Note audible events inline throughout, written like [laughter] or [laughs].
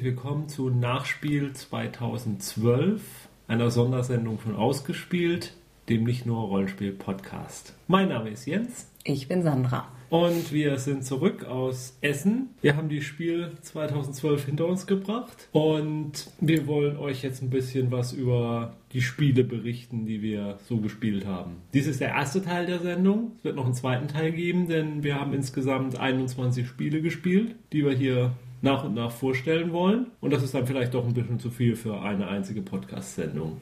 herzlich willkommen zu Nachspiel 2012, einer Sondersendung von Ausgespielt, dem nicht nur Rollenspiel-Podcast. Mein Name ist Jens. Ich bin Sandra. Und wir sind zurück aus Essen. Wir haben die Spiel 2012 hinter uns gebracht und wir wollen euch jetzt ein bisschen was über die Spiele berichten, die wir so gespielt haben. Dies ist der erste Teil der Sendung. Es wird noch einen zweiten Teil geben, denn wir haben insgesamt 21 Spiele gespielt, die wir hier nach und nach vorstellen wollen. Und das ist dann vielleicht doch ein bisschen zu viel für eine einzige Podcast-Sendung.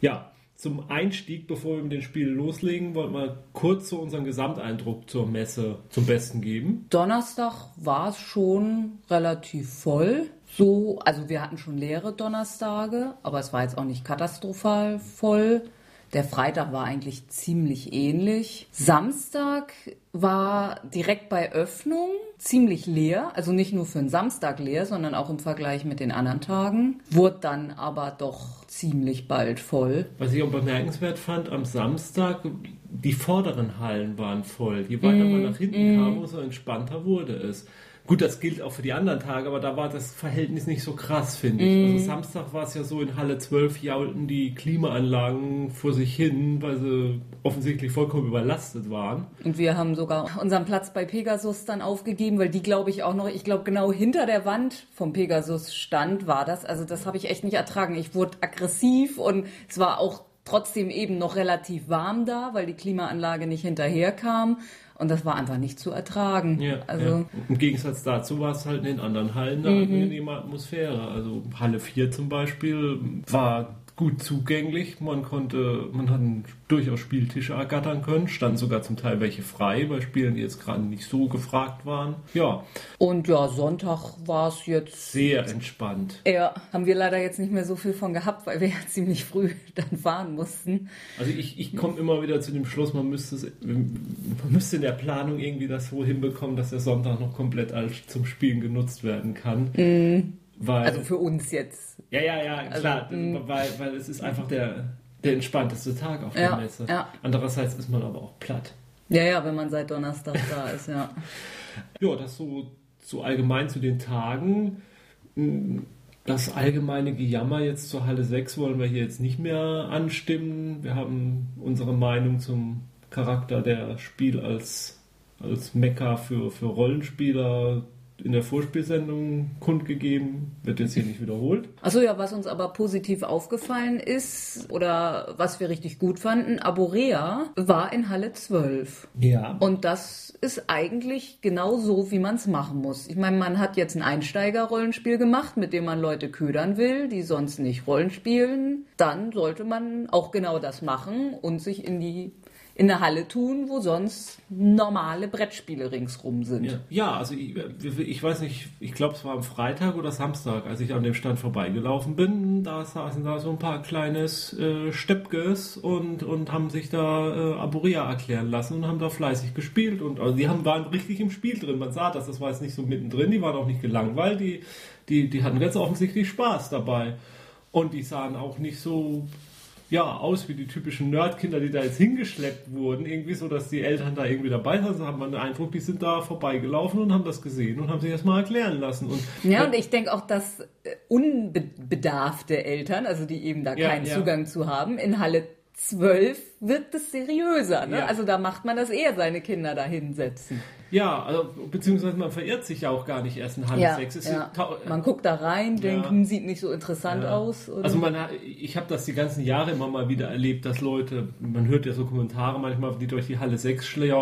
Ja, zum Einstieg, bevor wir mit dem Spiel loslegen, wollten wir kurz so unseren Gesamteindruck zur Messe zum Besten geben. Donnerstag war es schon relativ voll. So, also wir hatten schon leere Donnerstage, aber es war jetzt auch nicht katastrophal voll. Der Freitag war eigentlich ziemlich ähnlich. Samstag war direkt bei Öffnung ziemlich leer, also nicht nur für einen Samstag leer, sondern auch im Vergleich mit den anderen Tagen. Wurde dann aber doch ziemlich bald voll. Was ich auch bemerkenswert fand, am Samstag, die vorderen Hallen waren voll. Je weiter mm, man nach hinten mm. kam, umso entspannter wurde es. Gut, das gilt auch für die anderen Tage, aber da war das Verhältnis nicht so krass, finde ich. Mm. Also Samstag war es ja so, in Halle 12 jaulten die Klimaanlagen vor sich hin, weil sie offensichtlich vollkommen überlastet waren. Und wir haben sogar unseren Platz bei Pegasus dann aufgegeben, weil die, glaube ich, auch noch, ich glaube, genau hinter der Wand vom Pegasus stand, war das. Also das habe ich echt nicht ertragen. Ich wurde aggressiv und es war auch trotzdem eben noch relativ warm da, weil die Klimaanlage nicht hinterherkam. Und das war einfach nicht zu ertragen. Ja, also ja. Im Gegensatz dazu war es halt in den anderen Hallen eine mhm. angenehme Atmosphäre. Also Halle 4 zum Beispiel war gut zugänglich. Man konnte, man hat durchaus Spieltische ergattern können, standen sogar zum Teil welche frei bei Spielen, die jetzt gerade nicht so gefragt waren. Ja. Und ja, Sonntag war es jetzt sehr entspannt. Ja, haben wir leider jetzt nicht mehr so viel von gehabt, weil wir ja [laughs] ziemlich früh [laughs] dann fahren mussten. Also ich, ich komme immer wieder zu dem Schluss, man müsste, man müsste in der Planung irgendwie das so hinbekommen, dass der Sonntag noch komplett als zum Spielen genutzt werden kann. Mhm. Weil, also für uns jetzt. Ja, ja, ja, also, klar. Also, weil, weil es ist einfach der, der entspannteste Tag auf der ja, Messe. Ja. Andererseits ist man aber auch platt. Ja, ja, wenn man seit Donnerstag da [laughs] ist, ja. Ja, das so, so allgemein zu den Tagen. Das allgemeine Gejammer jetzt zur Halle 6 wollen wir hier jetzt nicht mehr anstimmen. Wir haben unsere Meinung zum Charakter der Spiel als, als Mecker für, für Rollenspieler in der Vorspielsendung kundgegeben, wird jetzt hier nicht wiederholt. Achso, ja, was uns aber positiv aufgefallen ist oder was wir richtig gut fanden, Aborea war in Halle 12. Ja. Und das ist eigentlich genau so, wie man es machen muss. Ich meine, man hat jetzt ein Einsteiger-Rollenspiel gemacht, mit dem man Leute ködern will, die sonst nicht Rollen spielen. Dann sollte man auch genau das machen und sich in die in der Halle tun, wo sonst normale Brettspiele ringsrum sind. Ja, ja also ich, ich, weiß nicht, ich glaube es war am Freitag oder Samstag, als ich an dem Stand vorbeigelaufen bin, da saßen da so ein paar kleines äh, Steppkes und, und haben sich da äh, Aboria erklären lassen und haben da fleißig gespielt und also die haben, waren richtig im Spiel drin. Man sah das, das war jetzt nicht so mittendrin, die waren auch nicht gelangweilt, die, die, die hatten ganz offensichtlich Spaß dabei. Und die sahen auch nicht so ja, aus wie die typischen Nerdkinder, die da jetzt hingeschleppt wurden. Irgendwie so, dass die Eltern da irgendwie dabei sind. Also hat man den Eindruck, die sind da vorbeigelaufen und haben das gesehen und haben sich das mal erklären lassen. Und, ja, und ich denke auch, dass äh, unbedarfte Eltern, also die eben da keinen ja. Zugang zu haben, in Halle 12 wird es seriöser. Ne? Ja. Also da macht man das eher, seine Kinder da hinsetzen. Ja, also, beziehungsweise man verirrt sich ja auch gar nicht erst in Hand ja, 6. Ja. Man guckt da rein, denkt, ja. Hm, sieht nicht so interessant aus. Oder? Also man, ich habe das die ganzen Jahre immer mal wieder erlebt, dass Leute, man hört ja so Kommentare manchmal, die durch die Halle 6 äh,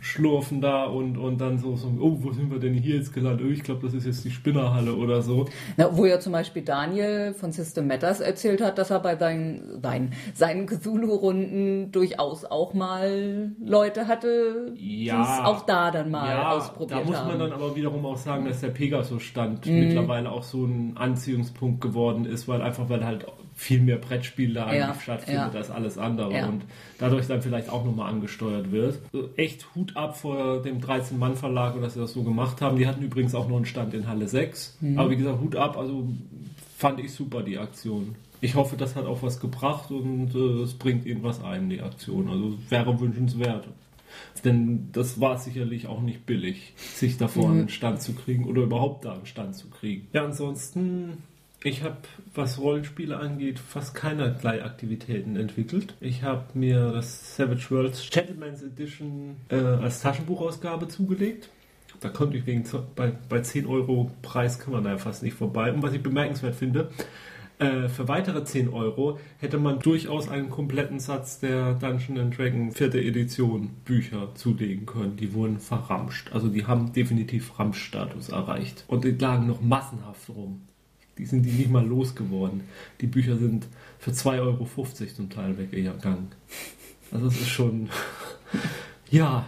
schlurfen da und, und dann so, so, oh, wo sind wir denn hier jetzt gelandet? Oh, ich glaube, das ist jetzt die Spinnerhalle oder so. Na, wo ja zum Beispiel Daniel von System Matters erzählt hat, dass er bei seinen, seinen, seinen Cthulhu-Runden durchaus auch mal Leute hatte, ja. auch da dann mal ja, ausprobiert haben. Da muss man dann aber wiederum auch sagen, dass der Pegasus-Stand mhm. mittlerweile auch so ein Anziehungspunkt geworden ist, weil einfach, weil halt viel mehr Brettspiel da ja, stattfindet ja. als alles andere ja. und dadurch dann vielleicht auch nochmal angesteuert wird. Echt Hut ab vor dem 13-Mann-Verlag, dass sie das so gemacht haben. Die hatten übrigens auch noch einen Stand in Halle 6. Mhm. Aber wie gesagt, Hut ab, also fand ich super die Aktion. Ich hoffe, das hat auch was gebracht und äh, es bringt irgendwas ein, die Aktion. Also wäre wünschenswert. Denn das war sicherlich auch nicht billig, sich davor Mhm. einen Stand zu kriegen oder überhaupt da einen Stand zu kriegen. Ja, ansonsten, ich habe, was Rollenspiele angeht, fast keinerlei Aktivitäten entwickelt. Ich habe mir das Savage Worlds Gentleman's Edition äh, als Taschenbuchausgabe zugelegt. Da konnte ich wegen bei, bei 10 Euro Preis kann man da fast nicht vorbei. Und was ich bemerkenswert finde, äh, für weitere 10 Euro hätte man durchaus einen kompletten Satz der Dungeon Dragon vierte Edition Bücher zulegen können. Die wurden verramscht. Also die haben definitiv Ramschstatus erreicht. Und die lagen noch massenhaft rum. Die sind die nicht mal losgeworden. Die Bücher sind für 2,50 Euro zum Teil weggegangen. Also es ist schon, [laughs] ja,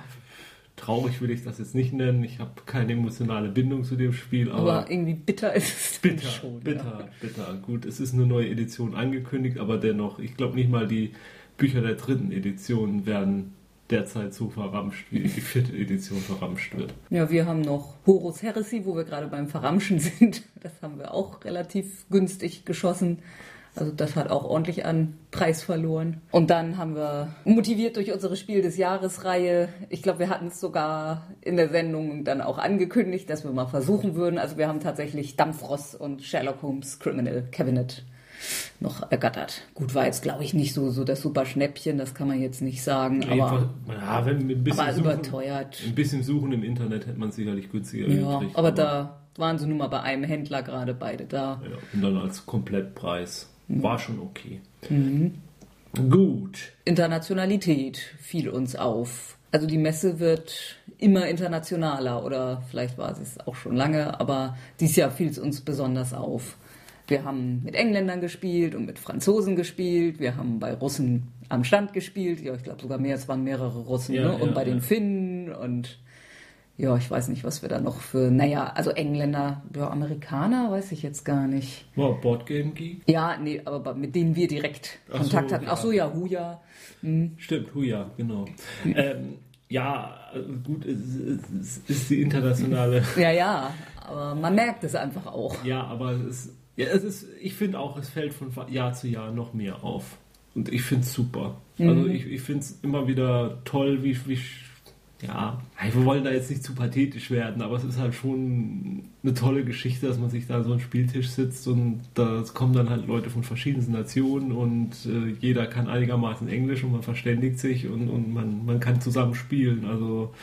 traurig will ich das jetzt nicht nennen. Ich habe keine emotionale Bindung zu dem Spiel, aber, Aber irgendwie bitter ist es bitter, schon. bitter, Ja. bitter. Gut, es ist eine neue Edition angekündigt, aber dennoch, ich glaube nicht mal die Bücher der dritten Edition werden derzeit so verramscht, wie die vierte Edition verramscht wird. Ja, wir haben noch Horus Heresy, wo wir gerade beim Verramschen [laughs] sind. Das haben wir auch relativ günstig geschossen. Also das hat auch ordentlich an Preis verloren. Und dann haben wir motiviert durch unsere Spiel des Jahres-Reihe, ich glaube, wir hatten es sogar in der Sendung dann auch angekündigt, dass wir mal versuchen würden. Also wir haben tatsächlich Dampfross und Sherlock Holmes Criminal Cabinet noch ergattert. Gut, war jetzt, glaube ich, nicht so, so das super Schnäppchen, das kann man jetzt nicht sagen, aber, ja, wenn ein bisschen, aber suchen, überteuert. ein bisschen suchen im Internet hätte man es sicherlich günstiger Ja, gekriegt. aber da waren sie nun mal bei einem Händler gerade beide da. Ja, und dann als Komplettpreis. Mhm. War schon okay. Gut. Internationalität fiel uns auf. Also die Messe wird immer internationaler oder vielleicht war sie es auch schon lange, aber dieses Jahr fiel es uns besonders auf. Wir haben mit Engländern gespielt und mit Franzosen gespielt. Wir haben bei Russen am Stand gespielt. Ja, ich glaube sogar mehr, es waren mehrere Russen. Ja, ne? Und ja, bei den ja. Finnen und ja, ich weiß nicht, was wir da noch für, naja, also Engländer, ja, Amerikaner, weiß ich jetzt gar nicht. War Boardgame Geek? Ja, nee, aber mit denen wir direkt Ach Kontakt so, hatten. ja. Ach so, ja, Huja. Stimmt, Huja, genau. ähm, ja, also gut, es ist, ist die internationale. [laughs] Ja, ja, aber man merkt es einfach auch. ja, aber es, ja, es ist, ich finde auch, es fällt von Jahr zu Jahr noch mehr auf. Und ich finde es super. Also ich, ich finde es immer wieder toll, wie, wie ja, wir wollen da jetzt nicht zu pathetisch werden, aber es ist halt schon eine tolle Geschichte, dass man sich da an so einen Spieltisch sitzt und da kommen dann halt Leute von verschiedensten Nationen und äh, jeder kann einigermaßen Englisch und man verständigt sich und, und man, man kann zusammen spielen. Also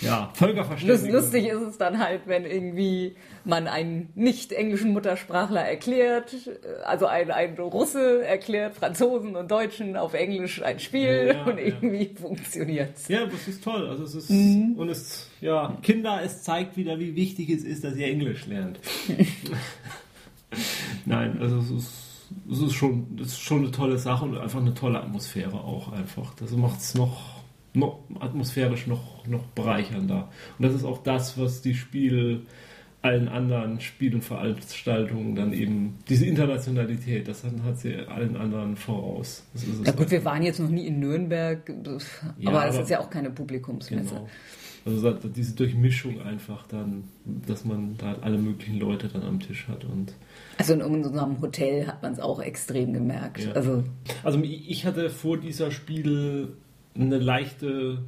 ja, Völkerverständigung. lustig ist es dann halt, wenn irgendwie man einen nicht englischen Muttersprachler erklärt, äh, also ein, ein Russe erklärt Franzosen und Deutschen auf Englisch ein Spiel Ja, und ja. irgendwie funktioniert's. Ja, das ist toll. Also es ist Mhm. und es ja Kinder, es zeigt wieder, wie wichtig es ist, dass ihr Englisch lernt. [laughs] Nein, also es ist, es ist schon, es ist schon eine tolle Sache und einfach eine tolle Atmosphäre auch einfach. Das macht es noch, noch atmosphärisch noch, noch bereichernder. Und das ist auch das, was die Spiel allen anderen Spiel- und Veranstaltungen dann eben, diese Internationalität, das hat, hat sie allen anderen voraus. Das Ja gut, wir waren jetzt noch nie in Nürnberg, Ja, aber es aber- ist ja auch keine Publikumsmesse. Genau. Also diese Durchmischung einfach dann, dass man da alle möglichen Leute dann am Tisch hat und Also in unserem Hotel hat man es auch extrem gemerkt. Ja. Also also ich hatte vor dieser Spiel eine leichte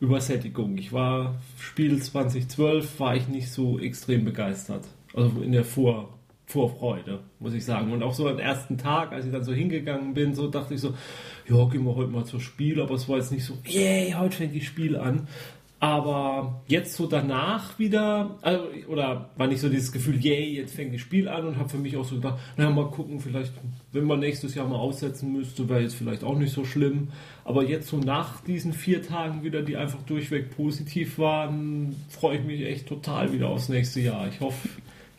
Übersättigung. Ich war Spiel 2012 war ich nicht so extrem begeistert. Also in der Vor Vorfreude, muss ich sagen. Und auch so am ersten Tag, als ich dann so hingegangen bin, so dachte ich so, ja, gehen wir heute mal zur Spiel, aber es war jetzt nicht so, yay, heute fängt die Spiel an. Aber jetzt so danach wieder, also, oder war nicht so dieses Gefühl, yay, jetzt fängt das Spiel an und habe für mich auch so gedacht, naja, mal gucken, vielleicht, wenn man nächstes Jahr mal aussetzen müsste, wäre jetzt vielleicht auch nicht so schlimm. Aber jetzt so nach diesen vier Tagen wieder, die einfach durchweg positiv waren, freue ich mich echt total wieder aufs nächste Jahr. Ich hoffe,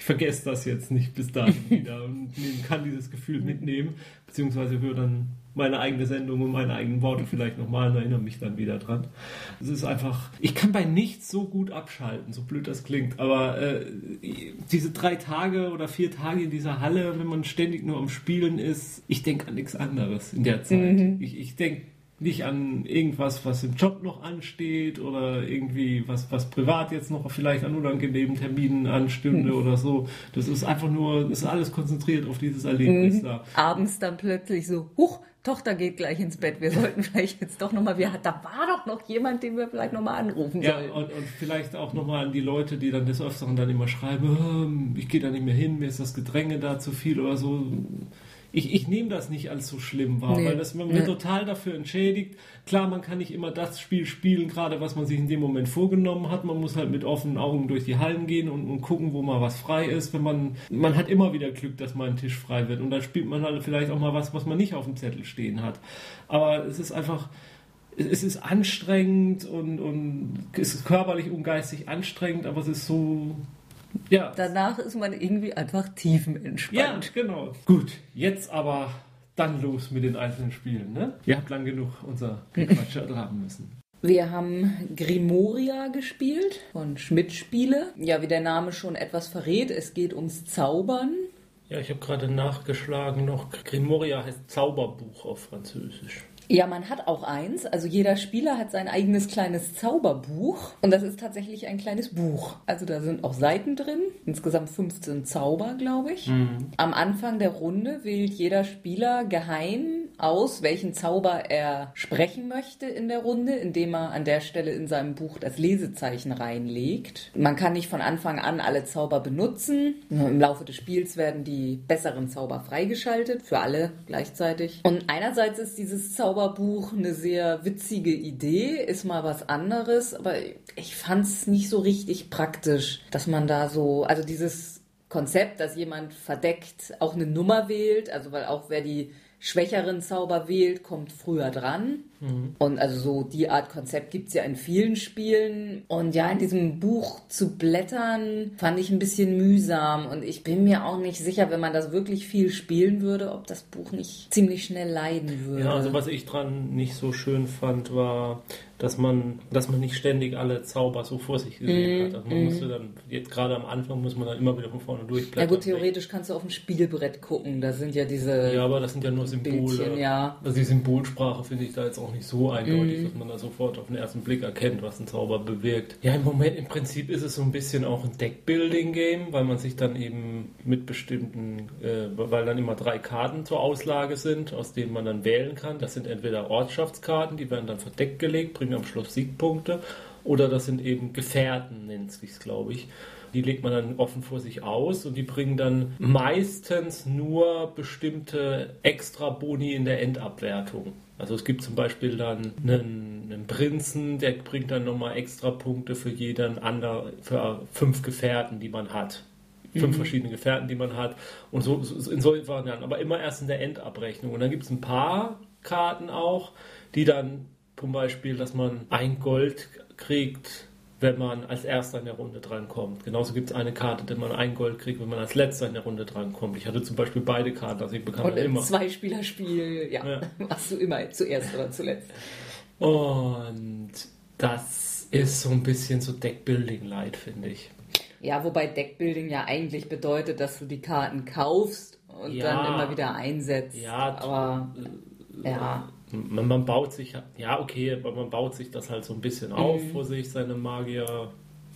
ich vergesse das jetzt nicht bis dahin wieder und kann dieses Gefühl mitnehmen, beziehungsweise höre dann meine eigene Sendung und meine eigenen Worte vielleicht nochmal und erinnere mich dann wieder dran. Es ist einfach, ich kann bei nichts so gut abschalten, so blöd das klingt, aber äh, diese drei Tage oder vier Tage in dieser Halle, wenn man ständig nur am Spielen ist, ich denke an nichts anderes in der Zeit. Ich, ich denke nicht an irgendwas, was im Job noch ansteht oder irgendwie was, was privat jetzt noch vielleicht an unangenehmen Terminen anstünde mhm. oder so. Das ist einfach nur, ist alles konzentriert auf dieses Erlebnis mhm. da. Abends dann plötzlich so, huch, Tochter geht gleich ins Bett, wir sollten [laughs] vielleicht jetzt doch nochmal, da war doch noch jemand, den wir vielleicht nochmal anrufen ja, sollen. Und, und vielleicht auch nochmal an die Leute, die dann des Öfteren dann immer schreiben, hm, ich gehe da nicht mehr hin, mir ist das Gedränge da zu viel oder so ich, ich nehme das nicht als so schlimm wahr, nee. weil das, man wird ja. total dafür entschädigt. Klar, man kann nicht immer das Spiel spielen, gerade was man sich in dem Moment vorgenommen hat. Man muss halt mit offenen Augen durch die Hallen gehen und, und gucken, wo mal was frei ist. Wenn man, man hat immer wieder Glück, dass mal ein Tisch frei wird und dann spielt man halt vielleicht auch mal was, was man nicht auf dem Zettel stehen hat. Aber es ist einfach, es ist anstrengend und, und es ist körperlich und geistig anstrengend, aber es ist so, ja. Danach ist man irgendwie einfach tiefenentspannt. Ja, genau. Gut, jetzt aber dann los mit den einzelnen Spielen. Ne? Ihr habt lang genug unser Quatsch [laughs] ertragen müssen. Wir haben Grimoria gespielt von Schmidt Spiele. Ja, wie der Name schon etwas verrät, es geht ums Zaubern. Ja, ich habe gerade nachgeschlagen noch. Grimoria heißt Zauberbuch auf Französisch. Ja, man hat auch eins. Also jeder Spieler hat sein eigenes kleines Zauberbuch. Und das ist tatsächlich ein kleines Buch. Also da sind auch Seiten drin. Insgesamt 15 Zauber, glaube ich. Mhm. Am Anfang der Runde wählt jeder Spieler geheim aus, welchen Zauber er sprechen möchte in der Runde, indem er an der Stelle in seinem Buch das Lesezeichen reinlegt. Man kann nicht von Anfang an alle Zauber benutzen. Im Laufe des Spiels werden die besseren Zauber freigeschaltet, für alle gleichzeitig. Und einerseits ist dieses Zauberbuch eine sehr witzige Idee, ist mal was anderes, aber ich fand es nicht so richtig praktisch, dass man da so, also dieses Konzept, dass jemand verdeckt auch eine Nummer wählt, also weil auch wer die schwächeren Zauber wählt, kommt früher dran. Mhm. Und also so die Art Konzept gibt es ja in vielen Spielen. Und ja, in diesem Buch zu blättern, fand ich ein bisschen mühsam. Und ich bin mir auch nicht sicher, wenn man das wirklich viel spielen würde, ob das Buch nicht ziemlich schnell leiden würde. Ja, also was ich dran nicht so schön fand, war, dass man, dass man nicht ständig alle Zauber so vor sich gesehen mm, hat. Also man mm. musste dann, jetzt gerade am Anfang muss man dann immer wieder von vorne durchblättern. Ja gut, theoretisch kannst du auf dem Spielbrett gucken, da sind ja diese Ja, aber das sind ja nur Symbole. Bildchen, ja. Also die Symbolsprache finde ich da jetzt auch nicht so eindeutig, mm. dass man da sofort auf den ersten Blick erkennt, was ein Zauber bewirkt. Ja, im Moment, im Prinzip ist es so ein bisschen auch ein Deckbuilding-Game, weil man sich dann eben mit bestimmten, äh, weil dann immer drei Karten zur Auslage sind, aus denen man dann wählen kann. Das sind entweder Ortschaftskarten, die werden dann verdeckt gelegt, bringen am Schluss Siegpunkte. Oder das sind eben Gefährten, nennt es sich, glaube ich. Die legt man dann offen vor sich aus und die bringen dann meistens nur bestimmte Extra-Boni in der Endabwertung. Also es gibt zum Beispiel dann einen, einen Prinzen, der bringt dann nochmal extra Punkte für jeden anderen, für fünf Gefährten, die man hat. Fünf mhm. verschiedene Gefährten, die man hat. Und so, so in solchen Varianten, aber immer erst in der Endabrechnung. Und dann gibt es ein paar Karten auch, die dann zum Beispiel, dass man ein Gold kriegt, wenn man als Erster in der Runde drankommt. Genauso gibt es eine Karte, die man ein Gold kriegt, wenn man als Letzter in der Runde drankommt. Ich hatte zum Beispiel beide Karten, also ich bekam Und im Zweispielerspiel, ja, ja, [laughs] machst du immer zuerst oder zuletzt. Und das ist so ein bisschen so Deckbuilding-Light, finde ich. Ja, wobei Deckbuilding ja eigentlich bedeutet, dass du die Karten kaufst und ja, dann immer wieder einsetzt. Ja, aber ja man, man, baut sich, ja okay, aber man baut sich das halt so ein bisschen auf mhm. vor sich, seine Magier,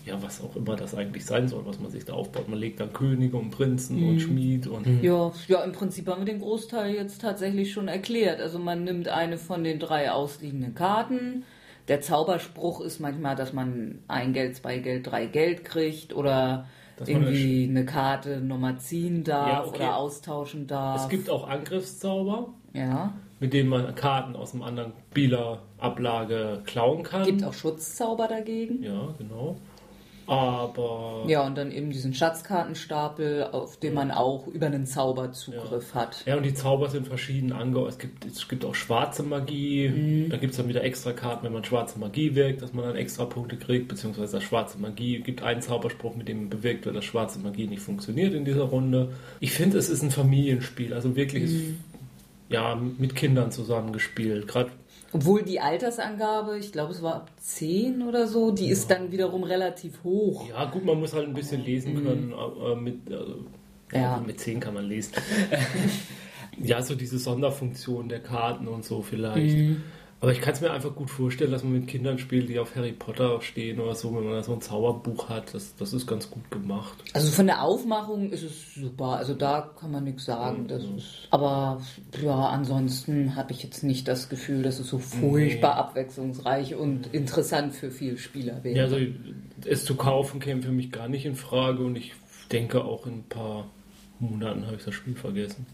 ja, was auch immer das eigentlich sein soll, was man sich da aufbaut. Man legt dann Könige und Prinzen mhm. und Schmied und. Mhm. Ja, ja, im Prinzip haben wir den Großteil jetzt tatsächlich schon erklärt. Also man nimmt eine von den drei ausliegenden Karten. Der Zauberspruch ist manchmal, dass man ein Geld, zwei Geld, drei Geld kriegt oder irgendwie eine Karte nochmal ziehen darf ja, okay. oder austauschen darf. Es gibt auch Angriffszauber. Ja mit denen man Karten aus einem anderen Spielerablage klauen kann. Gibt auch Schutzzauber dagegen. Ja, genau. Aber. Ja, und dann eben diesen Schatzkartenstapel, auf den man auch über einen Zauber Zugriff ja. hat. Ja, und die Zauber sind verschieden angeordnet. Es gibt, es gibt auch schwarze Magie. Mhm. Da gibt es dann wieder extra Karten, wenn man schwarze Magie wirkt, dass man dann extra Punkte kriegt, beziehungsweise das schwarze Magie gibt einen Zauberspruch, mit dem bewirkt wird, dass schwarze Magie nicht funktioniert in dieser Runde. Ich finde, es ist ein Familienspiel. Also wirklich, mhm ja, mit Kindern zusammengespielt. Gerade obwohl die Altersangabe, ich glaube, es war ab 10 oder so, die ja. ist dann wiederum relativ hoch. Ja, gut, man muss halt ein bisschen lesen mhm. können. Äh, mit, äh, ja. mit 10 kann man lesen. [laughs] ja, so diese Sonderfunktion der Karten und so vielleicht. Mhm. Aber ich kann es mir einfach gut vorstellen, dass man mit Kindern spielt, die auf Harry Potter stehen oder so, wenn man da so ein Zauberbuch hat. Das, das ist ganz gut gemacht. Also von der Aufmachung ist es super. Also da kann man nichts sagen. Das ist, aber ja, ansonsten habe ich jetzt nicht das Gefühl, dass es so furchtbar nee. abwechslungsreich und interessant für viele Spieler wäre. Ja, also es zu kaufen käme für mich gar nicht in Frage und ich denke auch in ein paar Monaten habe ich das Spiel vergessen.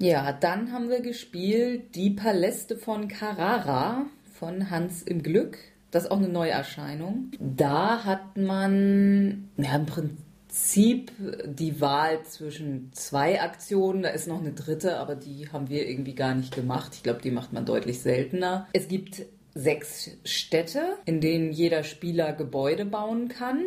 Ja, dann haben wir gespielt Die Paläste von Carrara von Hans im Glück. Das ist auch eine Neuerscheinung. Da hat man ja, im Prinzip die Wahl zwischen zwei Aktionen. Da ist noch eine dritte, aber die haben wir irgendwie gar nicht gemacht. Ich glaube, die macht man deutlich seltener. Es gibt sechs Städte, in denen jeder Spieler Gebäude bauen kann.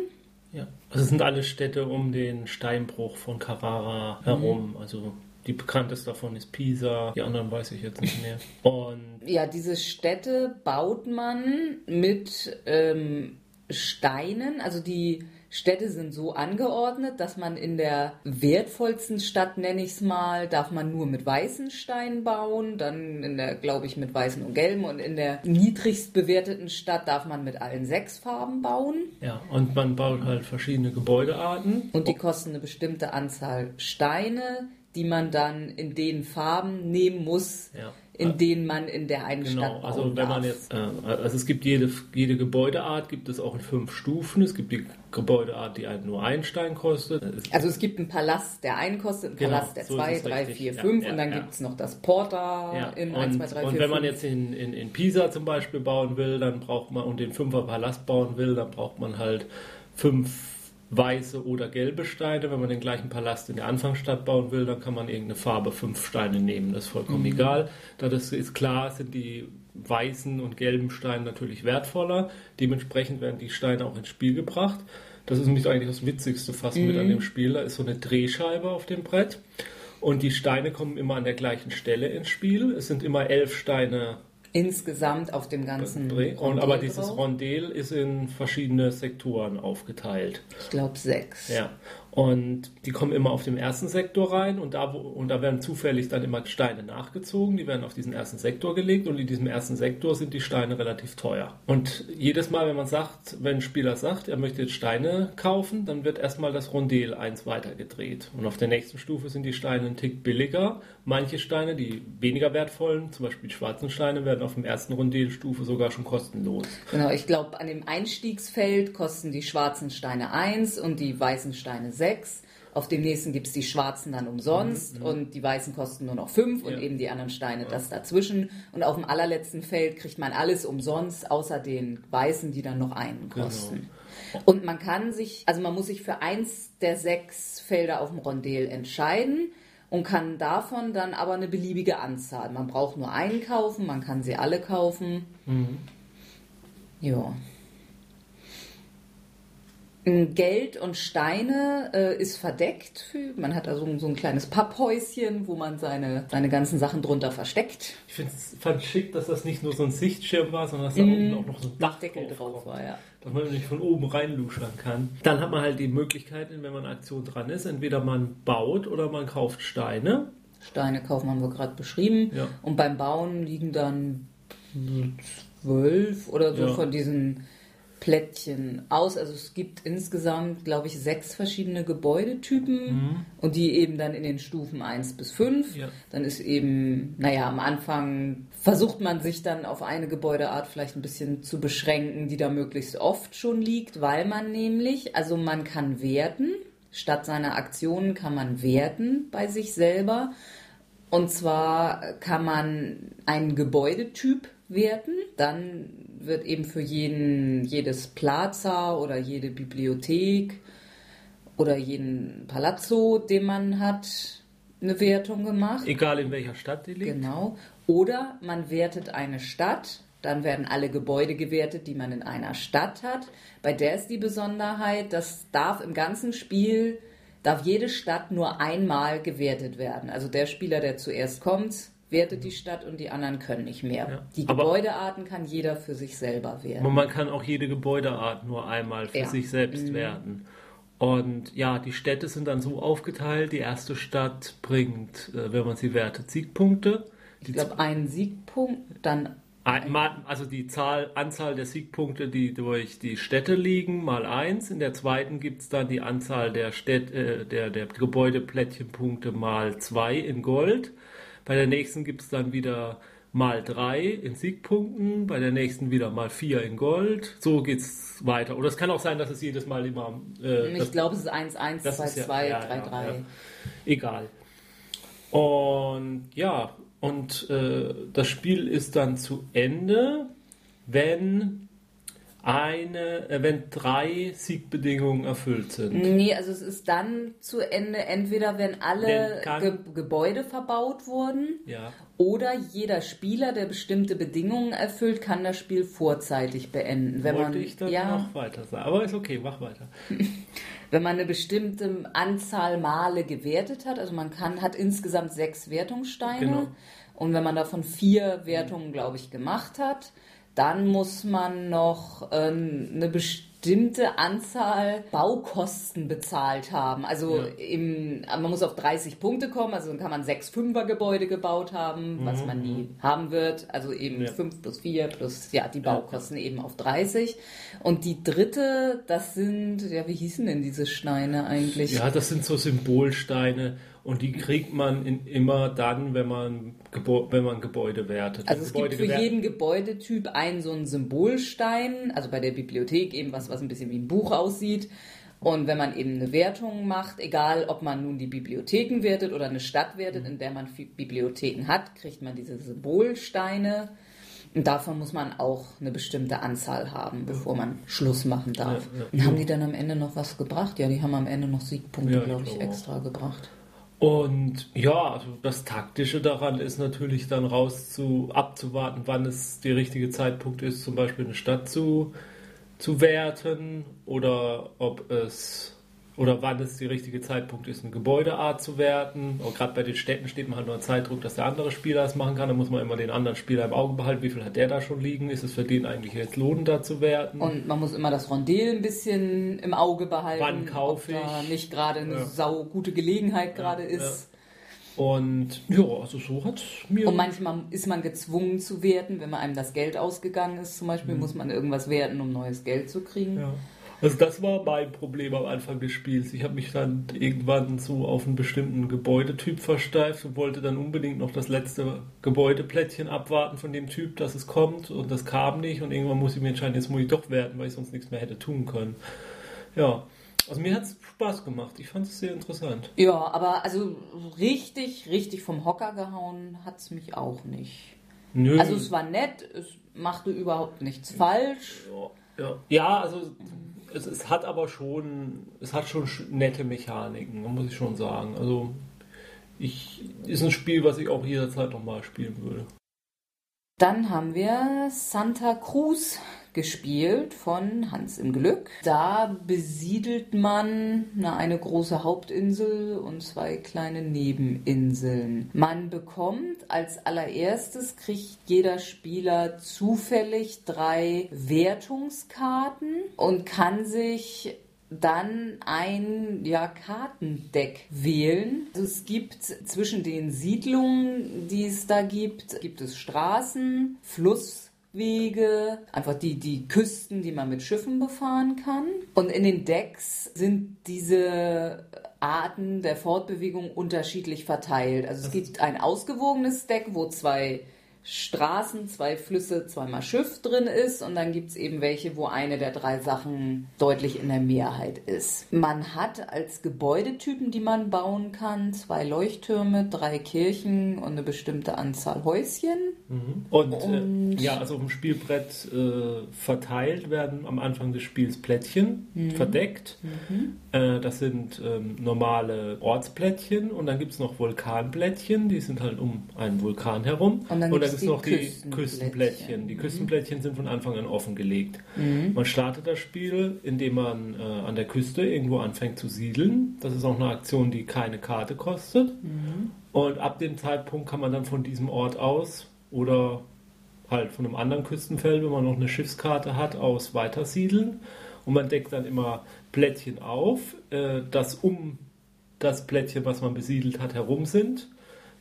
Ja, also es sind alle Städte um den Steinbruch von Carrara herum. Mhm. Also die bekannteste davon ist Pisa, die anderen weiß ich jetzt nicht mehr. Und ja, diese Städte baut man mit ähm, Steinen, also die Städte sind so angeordnet, dass man in der wertvollsten Stadt, nenne ich es mal, darf man nur mit weißen Steinen bauen, dann in der, glaube ich, mit weißen und gelben und in der niedrigst bewerteten Stadt darf man mit allen sechs Farben bauen. Ja, und man baut halt verschiedene Gebäudearten. Und die kosten eine bestimmte Anzahl Steine die man dann in den Farben nehmen muss, ja. in denen man in der einen genau. Stadt bauen also wenn darf. man jetzt, äh, also es gibt jede, jede Gebäudeart, gibt es auch in fünf Stufen. Es gibt die Gebäudeart, die einen nur einen Stein kostet. Also es gibt einen Palast, der einen kostet, einen genau, Palast, der so zwei, drei, vier, fünf ja, und dann ja. gibt es noch das Porta in 1, 2, 3, 4, Und wenn man jetzt in, in, in Pisa zum Beispiel bauen will, dann braucht man und den Fünfer Palast bauen will, dann braucht man halt fünf weiße oder gelbe Steine. Wenn man den gleichen Palast in der Anfangsstadt bauen will, dann kann man irgendeine Farbe fünf Steine nehmen. Das ist vollkommen mhm. egal. Da das ist klar, sind die weißen und gelben Steine natürlich wertvoller. Dementsprechend werden die Steine auch ins Spiel gebracht. Das ist nämlich eigentlich das Witzigste fast mhm. mit an dem Spiel. Da ist so eine Drehscheibe auf dem Brett. Und die Steine kommen immer an der gleichen Stelle ins Spiel. Es sind immer elf Steine insgesamt auf dem ganzen Rondel Und aber dieses Rondel ist in verschiedene Sektoren aufgeteilt. Ich glaube sechs. Ja. Und die kommen immer auf dem ersten Sektor rein und da, wo, und da werden zufällig dann immer Steine nachgezogen, die werden auf diesen ersten Sektor gelegt und in diesem ersten Sektor sind die Steine relativ teuer. Und jedes Mal, wenn man sagt, wenn ein Spieler sagt, er möchte jetzt Steine kaufen, dann wird erstmal das Rondel eins weitergedreht. Und auf der nächsten Stufe sind die Steine ein Tick billiger. Manche Steine, die weniger wertvollen, zum Beispiel die schwarzen Steine, werden auf dem ersten Rondelstufe sogar schon kostenlos. Genau, ich glaube, an dem Einstiegsfeld kosten die schwarzen Steine eins und die weißen Steine sechs sechs. Auf dem nächsten gibt es die schwarzen dann umsonst mhm, und die weißen kosten nur noch fünf und ja. eben die anderen Steine ja. das dazwischen. Und auf dem allerletzten Feld kriegt man alles umsonst, außer den weißen, die dann noch einen genau. kosten. Genau. Und man kann sich, also man muss sich für eins der sechs Felder auf dem Rondel entscheiden und kann davon dann aber eine beliebige Anzahl. Man braucht nur einen kaufen, man kann sie alle kaufen. Mhm. Ja. Geld und Steine äh, ist verdeckt. Für, man hat also so ein kleines Papphäuschen, wo man seine, seine ganzen Sachen drunter versteckt. Ich fand es schick, dass das nicht nur so ein Sichtschirm war, sondern dass da mm, auch noch so ein Dachdeckel drauf, drauf war. Ja. Dass man nicht von oben reinluschern kann. Dann hat man halt die Möglichkeit, wenn man Aktion dran ist, entweder man baut oder man kauft Steine. Steine kaufen haben wir gerade beschrieben. Ja. Und beim Bauen liegen dann zwölf oder so ja. von diesen Plättchen aus. Also es gibt insgesamt, glaube ich, sechs verschiedene Gebäudetypen mhm. und die eben dann in den Stufen 1 bis 5. Ja. Dann ist eben, naja, am Anfang versucht man sich dann auf eine Gebäudeart vielleicht ein bisschen zu beschränken, die da möglichst oft schon liegt, weil man nämlich, also man kann werten, statt seiner Aktionen kann man werten bei sich selber. Und zwar kann man einen Gebäudetyp werten, dann wird eben für jeden, jedes Plaza oder jede Bibliothek oder jeden Palazzo, den man hat, eine Wertung gemacht. Egal in welcher Stadt die liegt. Genau. Oder man wertet eine Stadt, dann werden alle Gebäude gewertet, die man in einer Stadt hat. Bei der ist die Besonderheit, das darf im ganzen Spiel, darf jede Stadt nur einmal gewertet werden. Also der Spieler, der zuerst kommt, wertet die Stadt und die anderen können nicht mehr. Ja. Die Gebäudearten kann jeder für sich selber werten. Und man kann auch jede Gebäudeart nur einmal für ja. sich selbst mhm. werten. Und ja, die Städte sind dann so aufgeteilt. Die erste Stadt bringt, äh, wenn man sie wertet, Siegpunkte. Ich glaube, einen Siegpunkt, dann Also die Zahl, Anzahl der Siegpunkte, die durch die Städte liegen, mal eins. In der zweiten gibt es dann die Anzahl der, Städt, äh, der, der Gebäudeplättchenpunkte mal zwei in Gold. Bei der nächsten gibt es dann wieder mal drei in Siegpunkten, bei der nächsten wieder mal vier in Gold. So geht es weiter. Oder es kann auch sein, dass es jedes Mal immer. Äh, ich glaube, es ist 1, 1, 2, 2, 3, 3. Egal. Und ja, und äh, das Spiel ist dann zu Ende, wenn eine, äh, wenn drei Siegbedingungen erfüllt sind. Nee, also es ist dann zu Ende, entweder wenn alle Ge Gebäude verbaut wurden ja. oder jeder Spieler, der bestimmte Bedingungen erfüllt, kann das Spiel vorzeitig beenden. Wenn Wollte man, ich dann ja, noch weiter sagen. Aber ist okay, mach weiter. [laughs] wenn man eine bestimmte Anzahl Male gewertet hat, also man kann, hat insgesamt sechs Wertungssteine. Genau. Und wenn man davon vier Wertungen, glaube ich, gemacht hat, dann muss man noch äh, eine bestimmte bestimmte Anzahl Baukosten bezahlt haben. Also ja. im, man muss auf 30 Punkte kommen, also dann kann man sechs Fünfer-Gebäude gebaut haben, mhm. was man nie haben wird. Also eben ja. 5 plus 4 plus ja, die Baukosten ja. eben auf 30. Und die dritte, das sind, ja, wie hießen denn diese Steine eigentlich? Ja, das sind so Symbolsteine. Und die kriegt man in, immer dann, wenn man, Gebäude, wenn man Gebäude wertet. Also es Gebäude gibt für jeden Gebäudetyp einen so einen Symbolstein, also bei der Bibliothek eben was, was ein bisschen wie ein Buch aussieht. Und wenn man eben eine Wertung macht, egal ob man nun die Bibliotheken wertet oder eine Stadt wertet, in der man Bibliotheken hat, kriegt man diese Symbolsteine. Und davon muss man auch eine bestimmte Anzahl haben, bevor man Schluss machen darf. Ja, ja. Und haben die dann am Ende noch was gebracht? Ja, die haben am Ende noch Siegpunkte, ja, glaube ich, extra gebracht. Und ja, also das Taktische daran ist natürlich dann raus zu abzuwarten, wann es der richtige Zeitpunkt ist, zum Beispiel eine Stadt zu, zu werten oder ob es oder wann es der richtige Zeitpunkt ist, eine Gebäudeart zu werten. Auch gerade bei den Städten steht man halt nur Zeitdruck, dass der andere Spieler das machen kann. Da muss man immer den anderen Spieler im Auge behalten. Wie viel hat der da schon liegen? Ist es für den eigentlich jetzt lohnend, da zu werten? Und man muss immer das Rondel ein bisschen im Auge behalten. Wann kaufe ich? Da nicht gerade eine ja. sau gute Gelegenheit gerade ja, ist. Ja. Und ja, also so hat mir. Und manchmal ist man gezwungen zu werten, wenn man einem das Geld ausgegangen ist. Zum Beispiel mhm. muss man irgendwas werten, um neues Geld zu kriegen. Ja. Also das war mein Problem am Anfang des Spiels. Ich habe mich dann irgendwann so auf einen bestimmten Gebäudetyp versteift und wollte dann unbedingt noch das letzte Gebäudeplättchen abwarten von dem Typ, dass es kommt und das kam nicht und irgendwann muss ich mir entscheiden, jetzt muss ich doch werten, weil ich sonst nichts mehr hätte tun können. Ja, also mir hat es Spaß gemacht. Ich fand es sehr interessant. Ja, aber also richtig, richtig vom Hocker gehauen hat es mich auch nicht. Nö. Also es war nett, es machte überhaupt nichts falsch. Ja, ja. ja also es, es, hat aber schon, es hat schon nette Mechaniken, muss ich schon sagen. Also ich, ist ein Spiel, was ich auch jederzeit nochmal spielen würde. Dann haben wir Santa Cruz gespielt von Hans im Glück. Da besiedelt man eine große Hauptinsel und zwei kleine Nebeninseln. Man bekommt als allererstes, kriegt jeder Spieler zufällig drei Wertungskarten und kann sich dann ein ja, Kartendeck wählen. Also es gibt zwischen den Siedlungen, die es da gibt, gibt es Straßen, Flusswege, einfach die, die Küsten, die man mit Schiffen befahren kann. Und in den Decks sind diese Arten der Fortbewegung unterschiedlich verteilt. Also es gibt ein ausgewogenes Deck, wo zwei Straßen, zwei Flüsse, zweimal Schiff drin ist und dann gibt es eben welche, wo eine der drei Sachen deutlich in der Mehrheit ist. Man hat als Gebäudetypen, die man bauen kann, zwei Leuchttürme, drei Kirchen und eine bestimmte Anzahl Häuschen. Mhm. Und, äh, und äh, ja, also auf dem Spielbrett äh, verteilt werden am Anfang des Spiels Plättchen, mhm. verdeckt. Mhm. Äh, das sind ähm, normale Ortsplättchen und dann gibt es noch Vulkanplättchen, die sind halt um einen Vulkan herum. Und dann es noch die Küstenplättchen. Die Küstenplättchen sind von Anfang an offengelegt. Mhm. Man startet das Spiel, indem man äh, an der Küste irgendwo anfängt zu siedeln. Das ist auch eine Aktion, die keine Karte kostet. Mhm. Und ab dem Zeitpunkt kann man dann von diesem Ort aus oder halt von einem anderen Küstenfeld, wenn man noch eine Schiffskarte hat, aus weiter siedeln. Und man deckt dann immer Plättchen auf, äh, das um das Plättchen, was man besiedelt hat, herum sind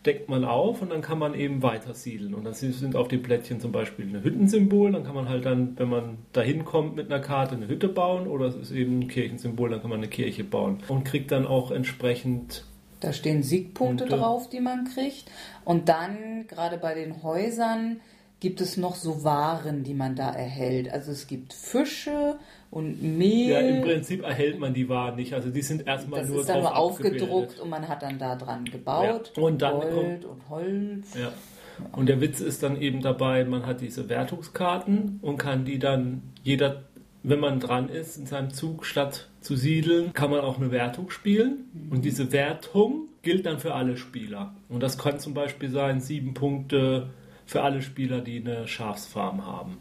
deckt man auf und dann kann man eben weiter siedeln. Und dann sind auf dem Plättchen zum Beispiel ein Hüttensymbol, dann kann man halt dann, wenn man dahin kommt mit einer Karte, eine Hütte bauen oder es ist eben ein Kirchensymbol, dann kann man eine Kirche bauen und kriegt dann auch entsprechend da stehen Siegpunkte Punkte. drauf, die man kriegt. Und dann, gerade bei den Häusern, gibt es noch so Waren, die man da erhält. Also es gibt Fische und Mehl. Ja, im Prinzip erhält man die Waren nicht. Also die sind erstmal das nur ist dann nur aufgedruckt und man hat dann da dran gebaut. Ja. Und dann Gold und Holz. Ja. Und der Witz ist dann eben dabei, man hat diese Wertungskarten und kann die dann jeder, wenn man dran ist, in seinem Zug statt zu siedeln, kann man auch eine Wertung spielen. Und diese Wertung gilt dann für alle Spieler. Und das kann zum Beispiel sein, sieben Punkte für alle Spieler, die eine Schafsfarm haben.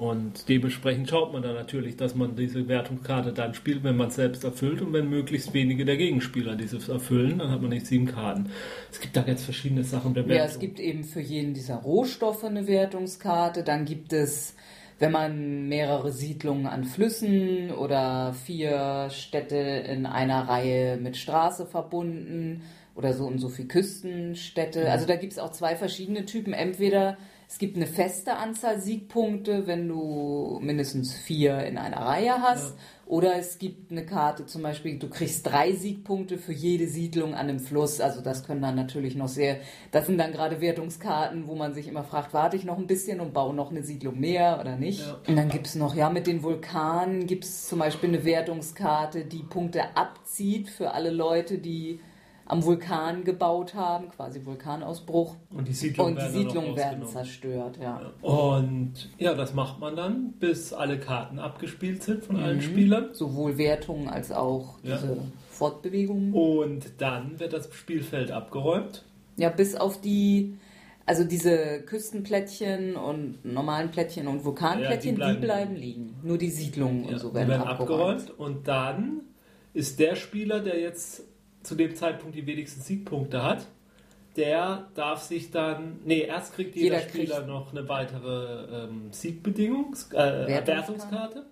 Und dementsprechend schaut man dann natürlich, dass man diese Wertungskarte dann spielt, wenn man es selbst erfüllt und wenn möglichst wenige der Gegenspieler dieses erfüllen, dann hat man nicht sieben Karten. Es gibt da jetzt verschiedene Sachen der Wertung. Ja, es gibt eben für jeden dieser Rohstoffe eine Wertungskarte. Dann gibt es, wenn man mehrere Siedlungen an Flüssen oder vier Städte in einer Reihe mit Straße verbunden oder so und so viele Küstenstädte. Also da gibt es auch zwei verschiedene Typen. Entweder es gibt eine feste Anzahl Siegpunkte, wenn du mindestens vier in einer Reihe hast. Oder es gibt eine Karte, zum Beispiel, du kriegst drei Siegpunkte für jede Siedlung an einem Fluss. Also das können dann natürlich noch sehr, das sind dann gerade Wertungskarten, wo man sich immer fragt, warte ich noch ein bisschen und baue noch eine Siedlung mehr oder nicht. Ja. Und dann gibt es noch, ja, mit den Vulkanen gibt es zum Beispiel eine Wertungskarte, die Punkte abzieht für alle Leute, die am Vulkan gebaut haben, quasi Vulkanausbruch. Und die Siedlungen Und die werden Siedlungen werden zerstört, ja. Und ja, das macht man dann, bis alle Karten abgespielt sind von Mhm. allen Spielern. Sowohl Wertungen als auch Ja. diese Fortbewegungen. Und dann wird das Spielfeld abgeräumt. Ja, bis auf die, also diese Küstenplättchen und normalen Plättchen und Vulkanplättchen, Ja, die die, bleiben bleiben liegen. Nur die Siedlungen Ja, und so werden, werden abgeräumt. abgeräumt. Und dann ist der Spieler, der jetzt zu dem Zeitpunkt die wenigsten Siegpunkte hat, der darf sich dann. Nee, erst kriegt jeder, Jeder kriegt- Spieler noch eine weitere ähm, Siegbedingung, äh, Wertungskarte. Wertungskarte.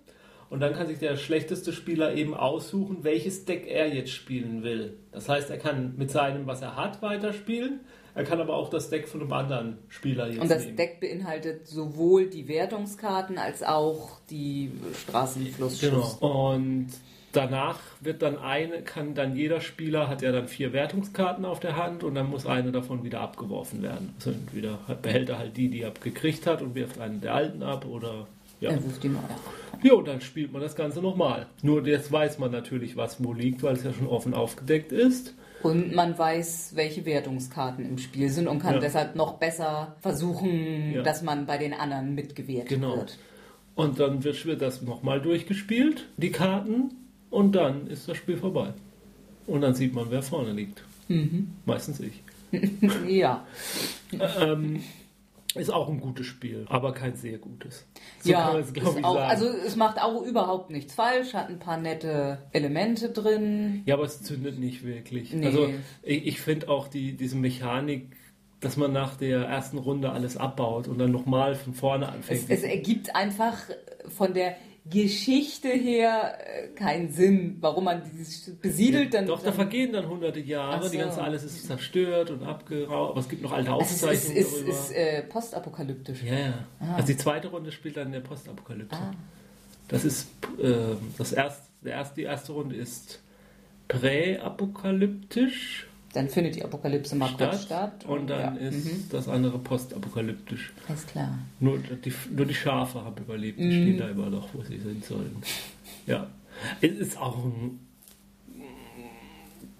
Und dann kann sich der schlechteste Spieler eben aussuchen, welches Deck er jetzt spielen will. Das heißt, er kann mit seinem, was er hat, weiterspielen. Er kann aber auch das Deck von einem anderen Spieler jetzt Und das nehmen. Deck beinhaltet sowohl die Wertungskarten als auch die Straßenflussschuss. Genau. Und danach wird dann eine, kann dann jeder Spieler hat ja dann vier Wertungskarten auf der Hand und dann muss eine davon wieder abgeworfen werden. Also entweder behält er halt die, die er gekriegt hat und wirft einen der alten ab oder ja. Er wirft die neue. Ja, und dann spielt man das Ganze nochmal. Nur jetzt weiß man natürlich, was wo liegt, weil es ja schon offen aufgedeckt ist. Und man weiß, welche Wertungskarten im Spiel sind und kann Ja. deshalb noch besser versuchen, Ja. dass man bei den anderen mitgewertet Genau. wird. Und dann wird das nochmal durchgespielt, die Karten, und dann ist das Spiel vorbei. Und dann sieht man, wer vorne liegt. Mhm. Meistens ich. [laughs] ja. Ähm, ist auch ein gutes Spiel, aber kein sehr gutes. So ja, es, auch, sagen. also es macht auch überhaupt nichts falsch, hat ein paar nette Elemente drin. ja, aber es zündet nicht wirklich. Nee. Also ich, ich finde auch die, diese Mechanik, dass man nach der ersten Runde alles abbaut und dann nochmal von vorne Es, anfängt. es ergibt einfach von der Geschichte her äh, keinen Sinn, warum man dieses besiedelt, dann. Doch, da dann vergehen dann hunderte Jahre, so. die ganze alles ist zerstört und abgeraubt, aber es gibt noch alte also es ist, Aufzeichnungen ist, ist äh, postapokalyptisch. Ja, ja. Ah. Also die zweite Runde spielt dann in der Postapokalypse. Ah. Das ist äh, das erst, der erst, die erste Runde ist präapokalyptisch Dann findet die Apokalypse mal kurz statt. und dann ja. ist Mhm. das andere postapokalyptisch. Alles klar. Nur die, nur die Schafe haben überlebt, die Mhm. stehen da immer noch, wo sie sind sollen. Ja. Es ist auch ein.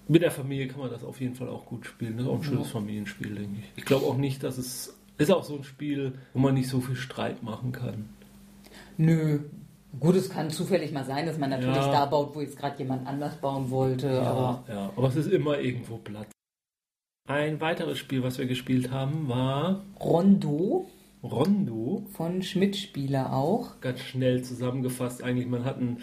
Mit der Familie kann man das auf jeden Fall auch gut spielen. Das ist auch ein schönes. Familienspiel, denke ich. Ich glaube auch nicht, dass es. Ist auch so ein Spiel, wo man nicht so viel Streit machen kann. Nö. Gut, es kann zufällig mal sein, dass man natürlich Ja. da baut, wo jetzt gerade jemand anders bauen wollte, aber Ja, ja, aber es ist immer irgendwo Platz. Ein weiteres Spiel, was wir gespielt haben, war Rondo Rondo. von Schmidt-Spieler auch. Ganz schnell zusammengefasst, eigentlich, man hat ein,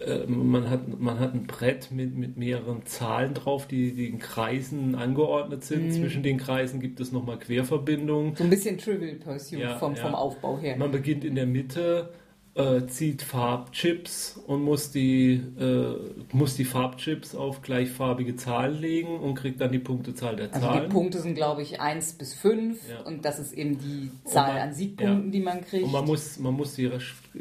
äh, man hat, man hat ein Brett mit, mit mehreren Zahlen drauf, die, die in Kreisen angeordnet sind. Mhm. Zwischen den Kreisen gibt es nochmal Querverbindungen. So ein bisschen Trivial Pursuit Ja, vom, ja. vom Aufbau her. Man beginnt in der Mitte äh, zieht Farbchips und muss die, äh, muss die Farbchips auf gleichfarbige Zahlen legen und kriegt dann die Punktezahl der Also Zahlen. die Punkte sind, glaube ich, 1 bis 5 Ja. und das ist eben die Zahl man- an Siegpunkten, ja. die man kriegt. Und man muss, man muss die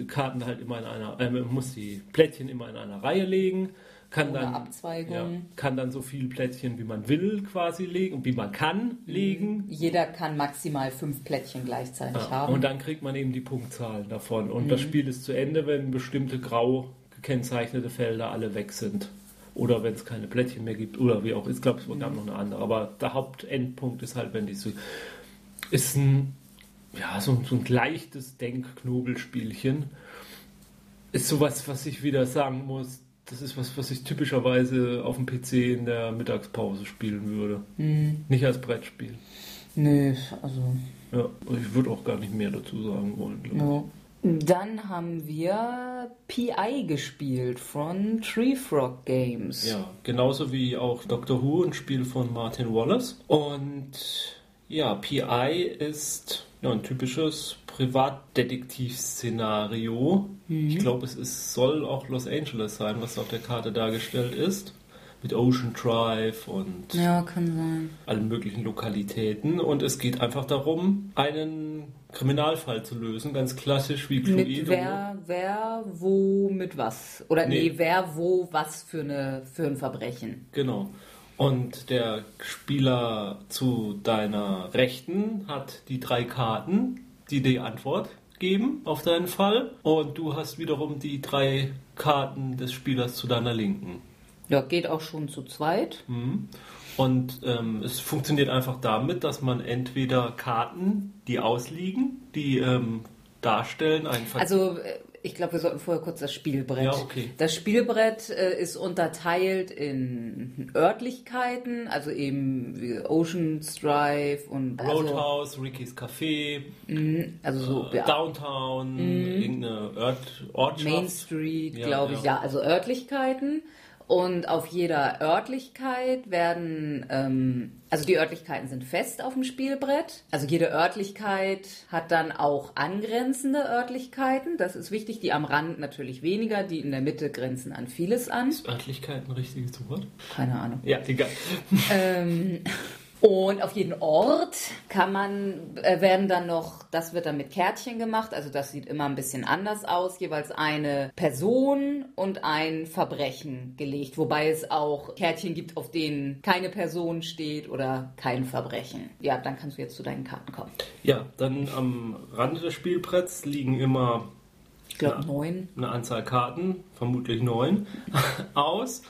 Karten halt immer in einer, äh, man muss die Plättchen immer in einer Reihe legen, kann dann, Abzweigung. ja, kann dann so viele Plättchen wie man will quasi legen und wie man kann legen. Jeder kann maximal fünf Plättchen gleichzeitig Ja, haben. und dann kriegt man eben die Punktzahlen davon. Und das Spiel ist zu Ende, wenn bestimmte grau gekennzeichnete Felder alle weg sind. Oder wenn es keine Plättchen mehr gibt. Oder wie auch. Ich glaube, es gab noch eine andere. Aber der Hauptendpunkt ist halt, wenn die so. Ist ein. Ja, so, so ein leichtes Denk-Knobelspielchen. Ist sowas, was ich wieder sagen muss. Das ist was, was ich typischerweise auf dem PC in der Mittagspause spielen würde. Nicht als Brettspiel. Nö, also. Ja, ich würde auch gar nicht mehr dazu sagen wollen. glaub ich. Ja. Dann haben wir PI gespielt von Tree Frog Games. Ja, genauso wie auch Doctor Who, ein Spiel von Martin Wallace. Und ja, PI ist ja, ein typisches Privatdetektiv-Szenario. Ich glaube, es ist, soll auch Los Angeles sein, was auf der Karte dargestellt ist. Mit Ocean Drive und Ja, allen möglichen Lokalitäten. Und es geht einfach darum, einen Kriminalfall zu lösen, ganz klassisch wie Cluedo. Mit wer, wer, wo, mit was? Oder nee, Nee. wer, wo, was für, eine, für ein Verbrechen. Genau. Und der Spieler zu deiner Rechten hat die drei Karten, die die Antwort geben auf deinen Fall. Und du hast wiederum die drei Karten des Spielers zu deiner Linken. Ja, geht auch schon zu zweit. Mhm. Und ähm, es funktioniert einfach damit, dass man entweder Karten, die ausliegen, die ähm, darstellen, einen Ver Also, äh, ich glaube, wir sollten vorher kurz das Spielbrett. Ja, okay. Das Spielbrett äh, ist unterteilt in Örtlichkeiten, also eben wie Ocean's Drive und also, Roadhouse, Ricky's Café, also so äh, ja, Downtown, irgendeine Ort, Ortschaft. Main Street, Ja, glaube ich, ja. ja, also Örtlichkeiten. Und auf jeder Örtlichkeit werden, ähm, also die Örtlichkeiten sind fest auf dem Spielbrett. Also jede Örtlichkeit hat dann auch angrenzende Örtlichkeiten. Das ist wichtig. Die am Rand natürlich weniger, die in der Mitte grenzen an vieles an. Ist Örtlichkeit ein richtiges Wort? Keine Ahnung. Ja, egal. Ähm, und auf jeden Ort kann man, äh, werden dann noch, das wird dann mit Kärtchen gemacht, also das sieht immer ein bisschen anders aus, jeweils eine Person und ein Verbrechen gelegt, wobei es auch Kärtchen gibt, auf denen keine Person steht oder kein Verbrechen. Ja, dann kannst du jetzt zu deinen Karten kommen. Ja, dann am Rande des Spielbretts liegen immer Ich glaube neun. eine Anzahl Karten, vermutlich neun, [laughs] aus.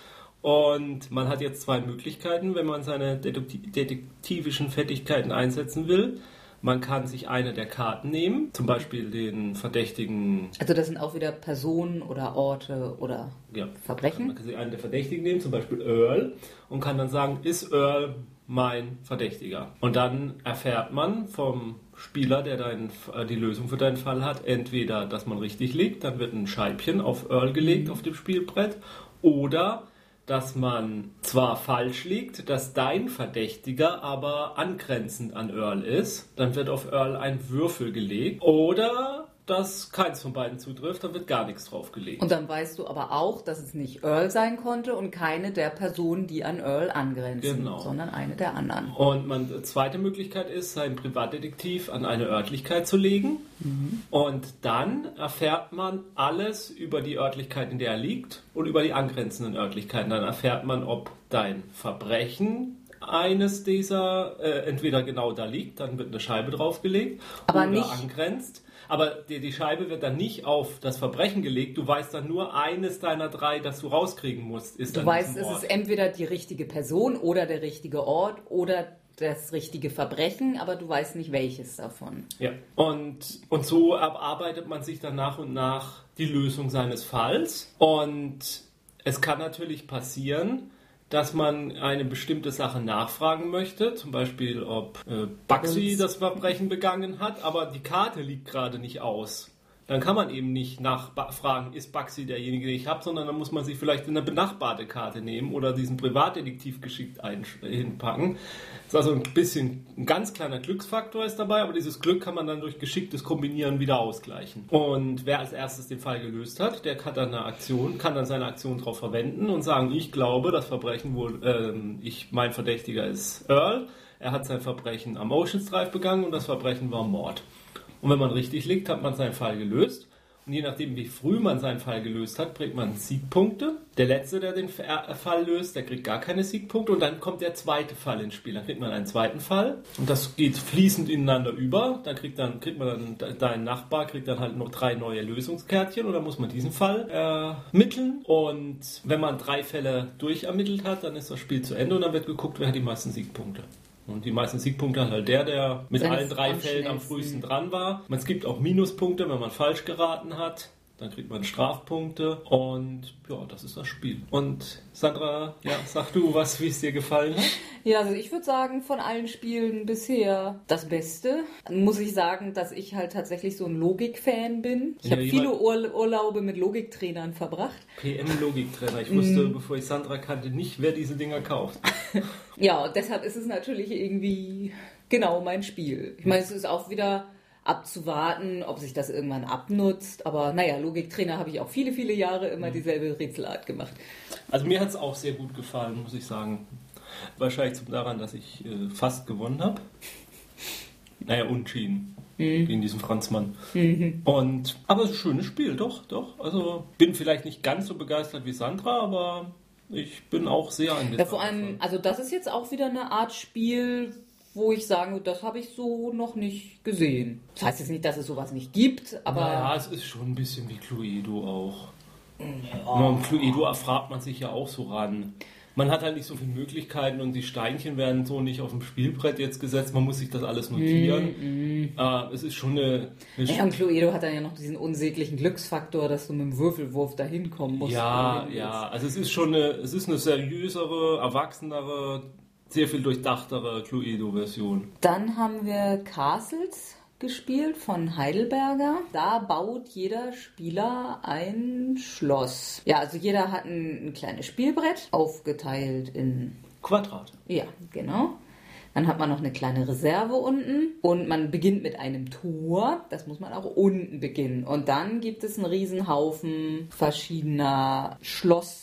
Und man hat jetzt zwei Möglichkeiten, wenn man seine detekti- detektivischen Fertigkeiten einsetzen will. Man kann sich eine der Karten nehmen, zum Beispiel den Verdächtigen, Also das sind auch wieder Personen oder Orte oder ja, man Verbrechen. kann sich einen der Verdächtigen nehmen, zum Beispiel Earl, und kann dann sagen, ist Earl mein Verdächtiger? Und dann erfährt man vom Spieler, der deinen, äh, die Lösung für deinen Fall hat, entweder, dass man richtig liegt, dann wird ein Scheibchen auf Earl gelegt auf dem Spielbrett, oder dass man zwar falsch liegt, dass dein Verdächtiger aber angrenzend an Earl ist, dann wird auf Earl ein Würfel gelegt, oder dass keins von beiden zutrifft, dann wird gar nichts drauf gelegt. Und dann weißt du aber auch, dass es nicht Earl sein konnte und keine der Personen, die an Earl angrenzen, Genau. sondern eine der anderen. Und man, zweite Möglichkeit ist, seinen Privatdetektiv an eine Örtlichkeit zu legen. Und dann erfährt man alles über die Örtlichkeit, in der er liegt und über die angrenzenden Örtlichkeiten. Dann erfährt man, ob dein Verbrechen eines dieser äh, entweder genau da liegt, dann wird eine Scheibe draufgelegt Aber oder nicht- angrenzt. Aber die, die Scheibe wird dann nicht auf das Verbrechen gelegt. Du weißt dann nur eines deiner drei, das du rauskriegen musst. Ist Du weißt, es ist entweder die richtige Person oder der richtige Ort oder das richtige Verbrechen, aber du weißt nicht welches davon. Ja. Und, und so erarbeitet man sich dann nach und nach die Lösung seines Falls. Und es kann natürlich passieren, dass man eine bestimmte Sache nachfragen möchte, zum Beispiel ob äh, Baxi das Verbrechen begangen hat, aber die Karte liegt gerade nicht aus. Dann kann man eben nicht nachfragen, ist Baxi derjenige, den ich habe, sondern dann muss man sich vielleicht in eine benachbarte Karte nehmen oder diesen Privatdetektiv geschickt hinpacken. Das ist also ein bisschen ein ganz kleiner Glücksfaktor ist dabei, aber dieses Glück kann man dann durch geschicktes Kombinieren wieder ausgleichen. Und wer als erstes den Fall gelöst hat, der hat dann eine Aktion, kann dann seine Aktion darauf verwenden und sagen, ich glaube, das Verbrechen wohl, äh, ich, mein Verdächtiger ist Earl. Er hat sein Verbrechen am Oceans Drive begangen und das Verbrechen war Mord. Und wenn man richtig liegt, hat man seinen Fall gelöst. Und je nachdem, wie früh man seinen Fall gelöst hat, kriegt man Siegpunkte. Der Letzte, der den äh, Fall löst, der kriegt gar keine Siegpunkte. Und dann kommt der zweite Fall ins Spiel. Dann kriegt man einen zweiten Fall. Und das geht fließend ineinander über. Dann kriegt, dann, kriegt man dann, dein Nachbar kriegt dann halt noch drei neue Lösungskärtchen. Und dann muss man diesen Fall ermitteln. Und wenn man drei Fälle durchermittelt hat, dann ist das Spiel zu Ende. Und dann wird geguckt, wer hat die meisten Siegpunkte. Und die meisten Siegpunkte hat halt der, der mit Seines allen drei Fällen am frühesten dran war. Es gibt auch Minuspunkte, wenn man falsch geraten hat. Dann kriegt man Strafpunkte und ja, das ist das Spiel. Und Sandra, ja, sag du was, wie es dir gefallen hat? Ja, also ich würde sagen, von allen Spielen bisher das Beste. Muss ich sagen, dass ich halt tatsächlich so ein Logik-Fan bin. Ich ja, habe viele Ur Urlaube mit Logiktrainern verbracht. PM-Logiktrainer. Ich wusste, mm. bevor ich Sandra kannte, nicht, wer diese Dinger kauft. [laughs] ja, deshalb ist es natürlich irgendwie genau mein Spiel. Ich meine, es ist auch wieder abzuwarten, ob sich das irgendwann abnutzt. Aber naja, Logiktrainer habe ich auch viele, viele Jahre immer mhm. dieselbe Rätselart gemacht. Also mir hat es auch sehr gut gefallen, muss ich sagen. Wahrscheinlich daran, dass ich äh, fast gewonnen habe. Naja, unschieden. Mhm. Gegen diesen Franzmann. Mhm. Und, aber es ist ein schönes Spiel, doch, doch. Also bin vielleicht nicht ganz so begeistert wie Sandra, aber ich bin auch sehr angetan. Ja, vor allem, also das ist jetzt auch wieder eine Art Spiel, wo ich sagen das habe ich so noch nicht gesehen. Das heißt jetzt nicht, dass es sowas nicht gibt, aber. Ja, es ist schon ein bisschen wie Cluedo auch. Ja. Und Cluedo erfragt man sich ja auch so ran. Man hat halt nicht so viele Möglichkeiten und die Steinchen werden so nicht auf dem Spielbrett jetzt gesetzt. Man muss sich das alles notieren. Mm, mm. Äh, es ist schon eine. eine ja, und Cluedo hat dann ja noch diesen unsäglichen Glücksfaktor, dass du mit dem Würfelwurf dahin kommen musst. Ja, ja. Also es ist schon eine, es ist eine seriösere, erwachsenere sehr viel durchdachtere Cluedo-Version. Dann haben wir Castles gespielt von Heidelberger. Da baut jeder Spieler ein Schloss. Ja, also jeder hat ein, ein kleines Spielbrett, aufgeteilt in Quadrat. Ja, genau. Dann hat man noch eine kleine Reserve unten und man beginnt mit einem Tor. Das muss man auch unten beginnen. Und dann gibt es einen Riesenhaufen verschiedener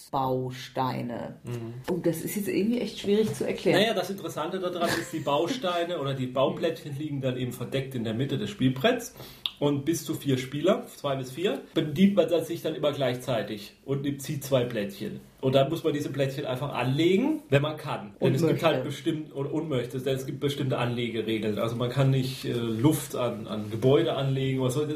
Schlossbausteine. Mhm. Oh, das ist jetzt irgendwie echt schwierig zu erklären. Naja, das Interessante daran ist, die Bausteine oder die Bauplättchen liegen dann eben verdeckt in der Mitte des Spielbretts und bis zu vier Spieler, zwei bis vier, bedient man sich dann immer gleichzeitig und zieht zwei Plättchen. Und dann muss man diese Plättchen einfach anlegen, wenn man kann. Denn und es möchte. gibt halt bestimmt, und, und möchte, denn es gibt bestimmte Anlegeregeln. Also man kann nicht äh, Luft an, an Gebäude anlegen oder so.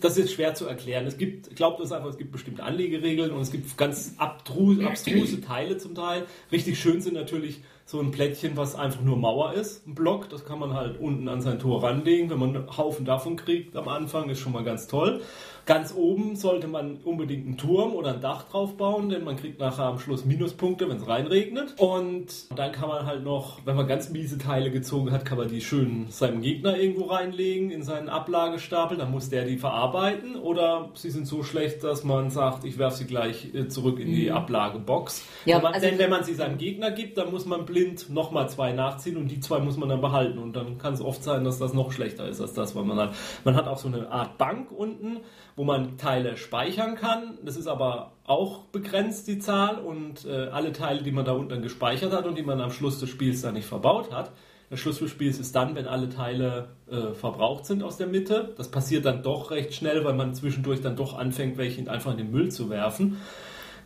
Das ist schwer zu erklären. Es gibt, glaubt uns einfach, es gibt bestimmte Anlegeregeln und es gibt ganz abstruse, [clears throat] abstruse Teile zum Teil. Richtig schön sind natürlich so ein Plättchen, was einfach nur Mauer ist, ein Block. Das kann man halt unten an sein Tor ranlegen. Wenn man einen Haufen davon kriegt am Anfang, ist schon mal ganz toll. Ganz oben sollte man unbedingt einen Turm oder ein Dach drauf bauen, denn man kriegt nachher am Schluss Minuspunkte, wenn es reinregnet. Und dann kann man halt noch, wenn man ganz miese Teile gezogen hat, kann man die schön seinem Gegner irgendwo reinlegen in seinen Ablagestapel. Dann muss der die verarbeiten. Oder sie sind so schlecht, dass man sagt, ich werfe sie gleich äh, zurück in die mhm. Ablagebox. Ja, man, also denn wenn man sie seinem Gegner gibt, dann muss man blind nochmal zwei nachziehen und die zwei muss man dann behalten. Und dann kann es oft sein, dass das noch schlechter ist als das, weil man hat. Man hat auch so eine Art Bank unten wo man Teile speichern kann. Das ist aber auch begrenzt, die Zahl. Und äh, alle Teile, die man da unten gespeichert hat und die man am Schluss des Spiels dann nicht verbaut hat. Der Schluss des Spiels ist dann, wenn alle Teile äh, verbraucht sind aus der Mitte. Das passiert dann doch recht schnell, weil man zwischendurch dann doch anfängt, welche einfach in den Müll zu werfen.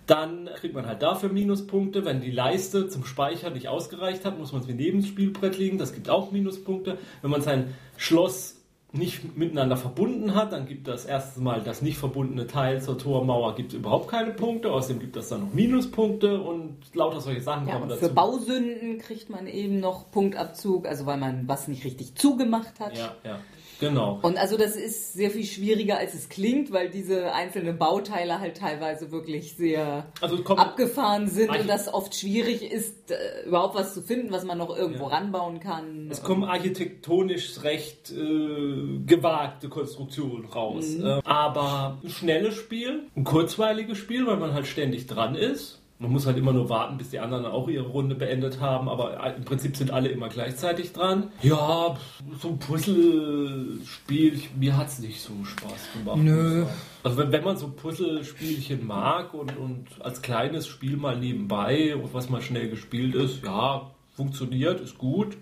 Dann kriegt man halt dafür Minuspunkte. Wenn die Leiste zum Speichern nicht ausgereicht hat, muss man es neben das Spielbrett legen. Das gibt auch Minuspunkte. Wenn man sein Schloss nicht miteinander verbunden hat, dann gibt das erste Mal das nicht verbundene Teil zur Tormauer gibt überhaupt keine Punkte, außerdem gibt es dann noch Minuspunkte und lauter solche Sachen ja, kommen dazu. Für Bausünden kriegt man eben noch Punktabzug, also weil man was nicht richtig zugemacht hat. Ja, ja. Genau. Und also das ist sehr viel schwieriger, als es klingt, weil diese einzelnen Bauteile halt teilweise wirklich sehr also abgefahren sind und das oft schwierig ist, äh, überhaupt was zu finden, was man noch irgendwo ja. ranbauen kann. Es kommen architektonisch recht äh, gewagte Konstruktion raus. Mhm. Äh, aber ein schnelles Spiel, ein kurzweiliges Spiel, weil man halt ständig dran ist. Man muss halt immer nur warten, bis die anderen auch ihre Runde beendet haben, aber im Prinzip sind alle immer gleichzeitig dran. Ja, so ein Puzzlespiel, mir hat es nicht so Spaß gemacht. Nö. Also wenn, wenn man so Puzzlespielchen mag und, und als kleines Spiel mal nebenbei und was mal schnell gespielt ist, ja, funktioniert, ist gut.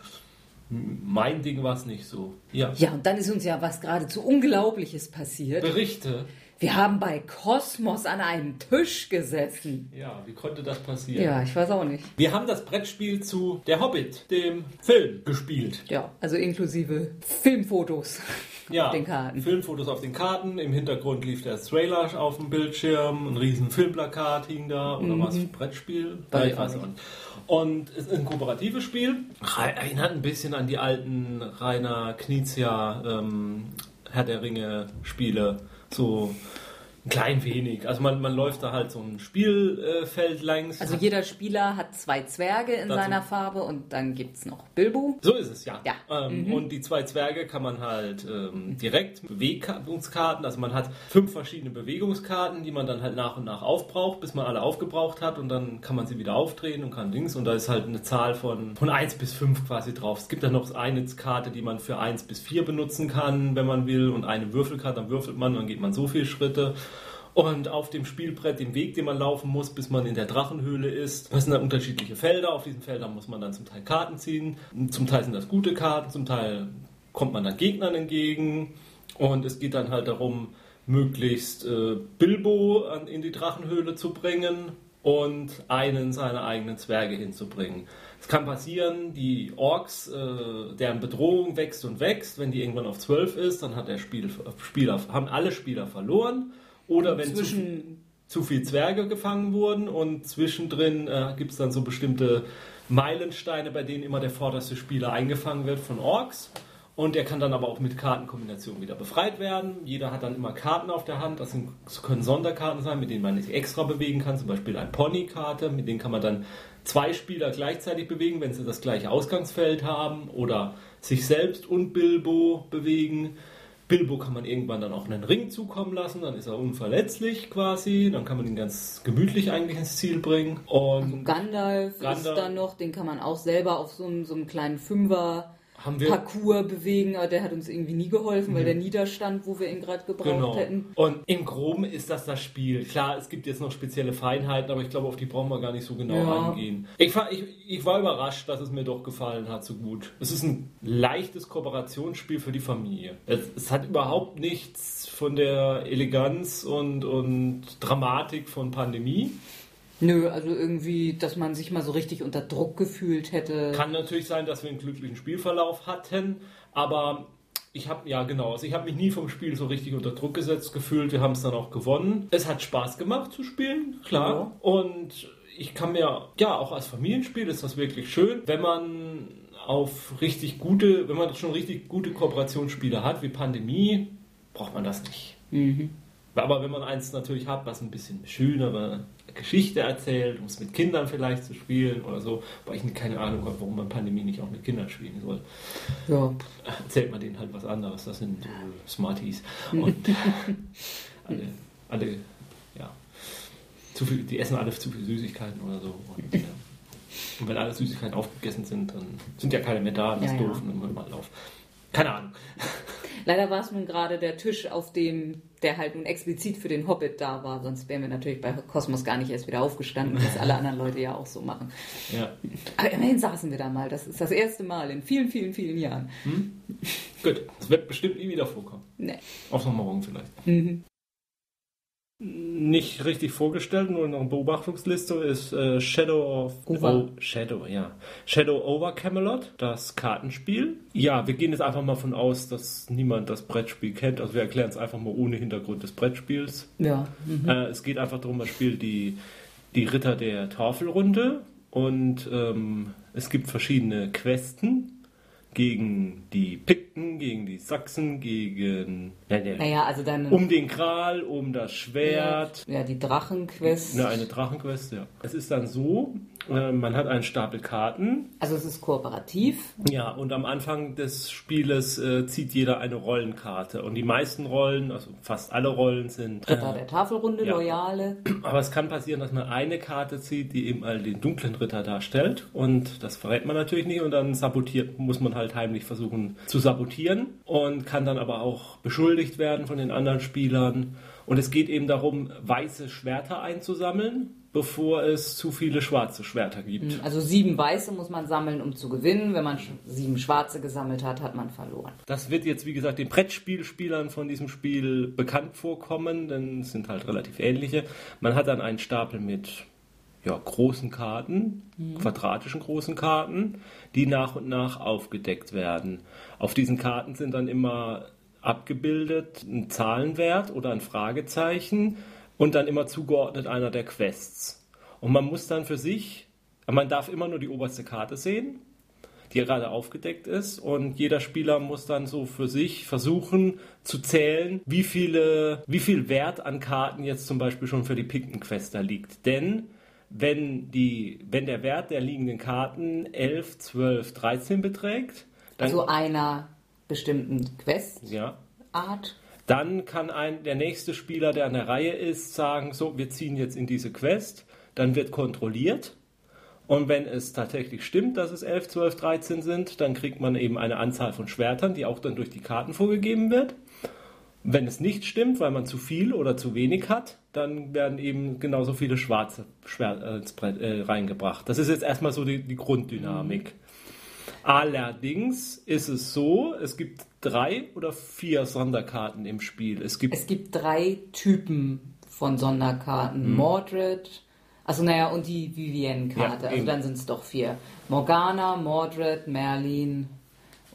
Mein Ding war es nicht so. Ja. ja, und dann ist uns ja was geradezu Unglaubliches passiert. Berichte. Wir haben bei Kosmos an einem Tisch gesessen. Ja, wie konnte das passieren? Ja, ich weiß auch nicht. Wir haben das Brettspiel zu Der Hobbit, dem Film, gespielt. Ja, also inklusive Filmfotos ja, auf den Karten. Filmfotos auf den Karten. Im Hintergrund lief der Trailer auf dem Bildschirm. Ein riesen Filmplakat hing da. Oder mhm. was? Brettspiel? Ja, ich weiß auch nicht. Und es ist ein kooperatives Spiel. Erinnert ein bisschen an die alten Rainer Knizia ähm, Herr der Ringe Spiele so ein klein wenig. Also man, man läuft da halt so ein Spielfeld längs. Also jeder Spieler hat zwei Zwerge in seiner Farbe und dann gibt es noch Bilbo. So ist es, ja. ja. Ähm, mhm. Und die zwei Zwerge kann man halt ähm, direkt Bewegungskarten, also man hat fünf verschiedene Bewegungskarten, die man dann halt nach und nach aufbraucht, bis man alle aufgebraucht hat und dann kann man sie wieder aufdrehen und kann Dings und da ist halt eine Zahl von, von 1 bis 5 quasi drauf. Es gibt dann noch eine Karte, die man für 1 bis 4 benutzen kann, wenn man will und eine Würfelkarte, dann würfelt man dann geht man so viele Schritte. Und auf dem Spielbrett den Weg, den man laufen muss, bis man in der Drachenhöhle ist. Das sind dann unterschiedliche Felder. Auf diesen Feldern muss man dann zum Teil Karten ziehen. Zum Teil sind das gute Karten, zum Teil kommt man dann Gegnern entgegen. Und es geht dann halt darum, möglichst äh, Bilbo an, in die Drachenhöhle zu bringen und einen seiner eigenen Zwerge hinzubringen. Es kann passieren, die Orks, äh, deren Bedrohung wächst und wächst, wenn die irgendwann auf 12 ist, dann hat der Spiel, Spieler, haben alle Spieler verloren oder wenn zwischen zu, viel Zwerge gefangen wurden und zwischendrin äh, gibt es dann so bestimmte Meilensteine, bei denen immer der vorderste Spieler eingefangen wird von Orks. Und er kann dann aber auch mit Kartenkombinationen wieder befreit werden. Jeder hat dann immer Karten auf der Hand. Das, sind, das können Sonderkarten sein, mit denen man sich extra bewegen kann. Zum Beispiel eine Pony-Karte, mit denen kann man dann zwei Spieler gleichzeitig bewegen, wenn sie das gleiche Ausgangsfeld haben. Oder sich selbst und Bilbo bewegen. Bilbo kann man irgendwann dann auch einen Ring zukommen lassen, dann ist er unverletzlich quasi, dann kann man ihn ganz gemütlich eigentlich ins Ziel bringen. Und also Gandalf, Gandalf, ist dann noch, den kann man auch selber auf so einem, so einem kleinen Fünfer haben wir Parcours bewegen, aber der hat uns irgendwie nie geholfen, weil mhm. der Niederstand, wo wir ihn gerade gebraucht genau. hätten. Und im Groben ist das das Spiel. Klar, es gibt jetzt noch spezielle Feinheiten, aber ich glaube, auf die brauchen wir gar nicht so genau ja. eingehen. Ich war, ich, ich war überrascht, dass es mir doch gefallen hat so gut. Es ist ein leichtes Kooperationsspiel für die Familie. Es, es hat überhaupt nichts von der Eleganz und, und Dramatik von Pandemie. Nö, also irgendwie, dass man sich mal so richtig unter Druck gefühlt hätte. Kann natürlich sein, dass wir einen glücklichen Spielverlauf hatten, aber ich habe ja genau, also ich habe mich nie vom Spiel so richtig unter Druck gesetzt gefühlt. Wir haben es dann auch gewonnen. Es hat Spaß gemacht zu spielen, klar. Ja. Und ich kann mir ja auch als Familienspiel ist das wirklich schön, wenn man auf richtig gute, wenn man schon richtig gute Kooperationsspiele hat wie Pandemie, braucht man das nicht. Mhm. Aber wenn man eins natürlich hat, was ein bisschen schönere Geschichte erzählt, um es mit Kindern vielleicht zu spielen oder so, weil ich keine Ahnung habe, warum man Pandemie nicht auch mit Kindern spielen soll. Ja. Erzählt man denen halt was anderes, das sind so Smarties. [laughs] Und alle, alle, ja, zu viel, die essen alle zu viel Süßigkeiten oder so. Und, [laughs] ja. und wenn alle Süßigkeiten aufgegessen sind, dann sind ja keine mehr da, das ja, doof, ja. und dann mal auf. Keine Ahnung. [laughs] Leider war es nun gerade der Tisch, auf dem der halt nun explizit für den Hobbit da war, sonst wären wir natürlich bei Kosmos gar nicht erst wieder aufgestanden, was alle anderen Leute ja auch so machen. Ja. Aber immerhin saßen wir da mal. Das ist das erste Mal in vielen, vielen, vielen Jahren. Hm? Gut, das wird bestimmt nie wieder vorkommen. Nee. Auf noch morgen vielleicht. Mhm nicht richtig vorgestellt, nur in der Beobachtungsliste ist äh, Shadow of Over. Oh, Shadow, ja. Shadow over Camelot, das Kartenspiel. Ja, wir gehen jetzt einfach mal von aus, dass niemand das Brettspiel kennt. Also wir erklären es einfach mal ohne Hintergrund des Brettspiels. Ja. Mhm. Äh, es geht einfach darum, man spielt die, die Ritter der Tafelrunde und ähm, es gibt verschiedene Questen gegen die Pikten, gegen die Sachsen, gegen ja, ja, Naja, also dann um den Kral, um das Schwert. ja, die Drachenquest. Ja, eine Drachenquest, ja. Es ist dann so, äh, man hat einen Stapel Karten. Also es ist kooperativ. Ja, und am Anfang des Spieles äh, zieht jeder eine Rollenkarte. Und die meisten Rollen, also fast alle Rollen sind. Ritter der Tafelrunde, ja. Loyale. Aber es kann passieren, dass man eine Karte zieht, die eben all den dunklen Ritter darstellt. Und das verrät man natürlich nicht. Und dann sabotiert, muss man halt heimlich versuchen zu sabotieren. Und kann dann aber auch beschuldigt werden von den anderen Spielern. Und es geht eben darum, weiße Schwerter einzusammeln, bevor es zu viele schwarze Schwerter gibt. Also sieben weiße muss man sammeln, um zu gewinnen. Wenn man sieben schwarze gesammelt hat, hat man verloren. Das wird jetzt, wie gesagt, den Brettspielspielern von diesem Spiel bekannt vorkommen, denn es sind halt relativ ähnliche. Man hat dann einen Stapel mit ja, großen Karten, quadratischen großen Karten, die nach und nach aufgedeckt werden. Auf diesen Karten sind dann immer abgebildet ein Zahlenwert oder ein Fragezeichen und dann immer zugeordnet einer der Quests. Und man muss dann für sich, man darf immer nur die oberste Karte sehen die gerade aufgedeckt ist. Und jeder Spieler muss dann so für sich versuchen zu zählen, wie, viele, wie viel Wert an Karten jetzt zum Beispiel schon für die Pikten-Quest da liegt. Denn wenn, die, wenn der Wert der liegenden Karten 11, 12, 13 beträgt, dann, Also einer bestimmten Questart. ja, dann kann ein, der nächste Spieler, der an der Reihe ist, sagen, so, wir ziehen jetzt in diese Quest. Dann wird kontrolliert. Und wenn es tatsächlich stimmt, dass es 11, 12, 13 sind, dann kriegt man eben eine Anzahl von Schwertern, die auch dann durch die Karten vorgegeben wird. Wenn es nicht stimmt, weil man zu viel oder zu wenig hat, dann werden eben genauso viele schwarze äh, äh, reingebracht. Das ist jetzt erstmal so die, die Grunddynamik. Allerdings ist es so, es gibt drei oder vier Sonderkarten im Spiel. Es gibt Es gibt drei Typen von Mhm. Sonderkarten. Mordred, also naja, und die Vivienne-Karte. Ja, also dann sind es doch vier. Morgana, Mordred, Merlin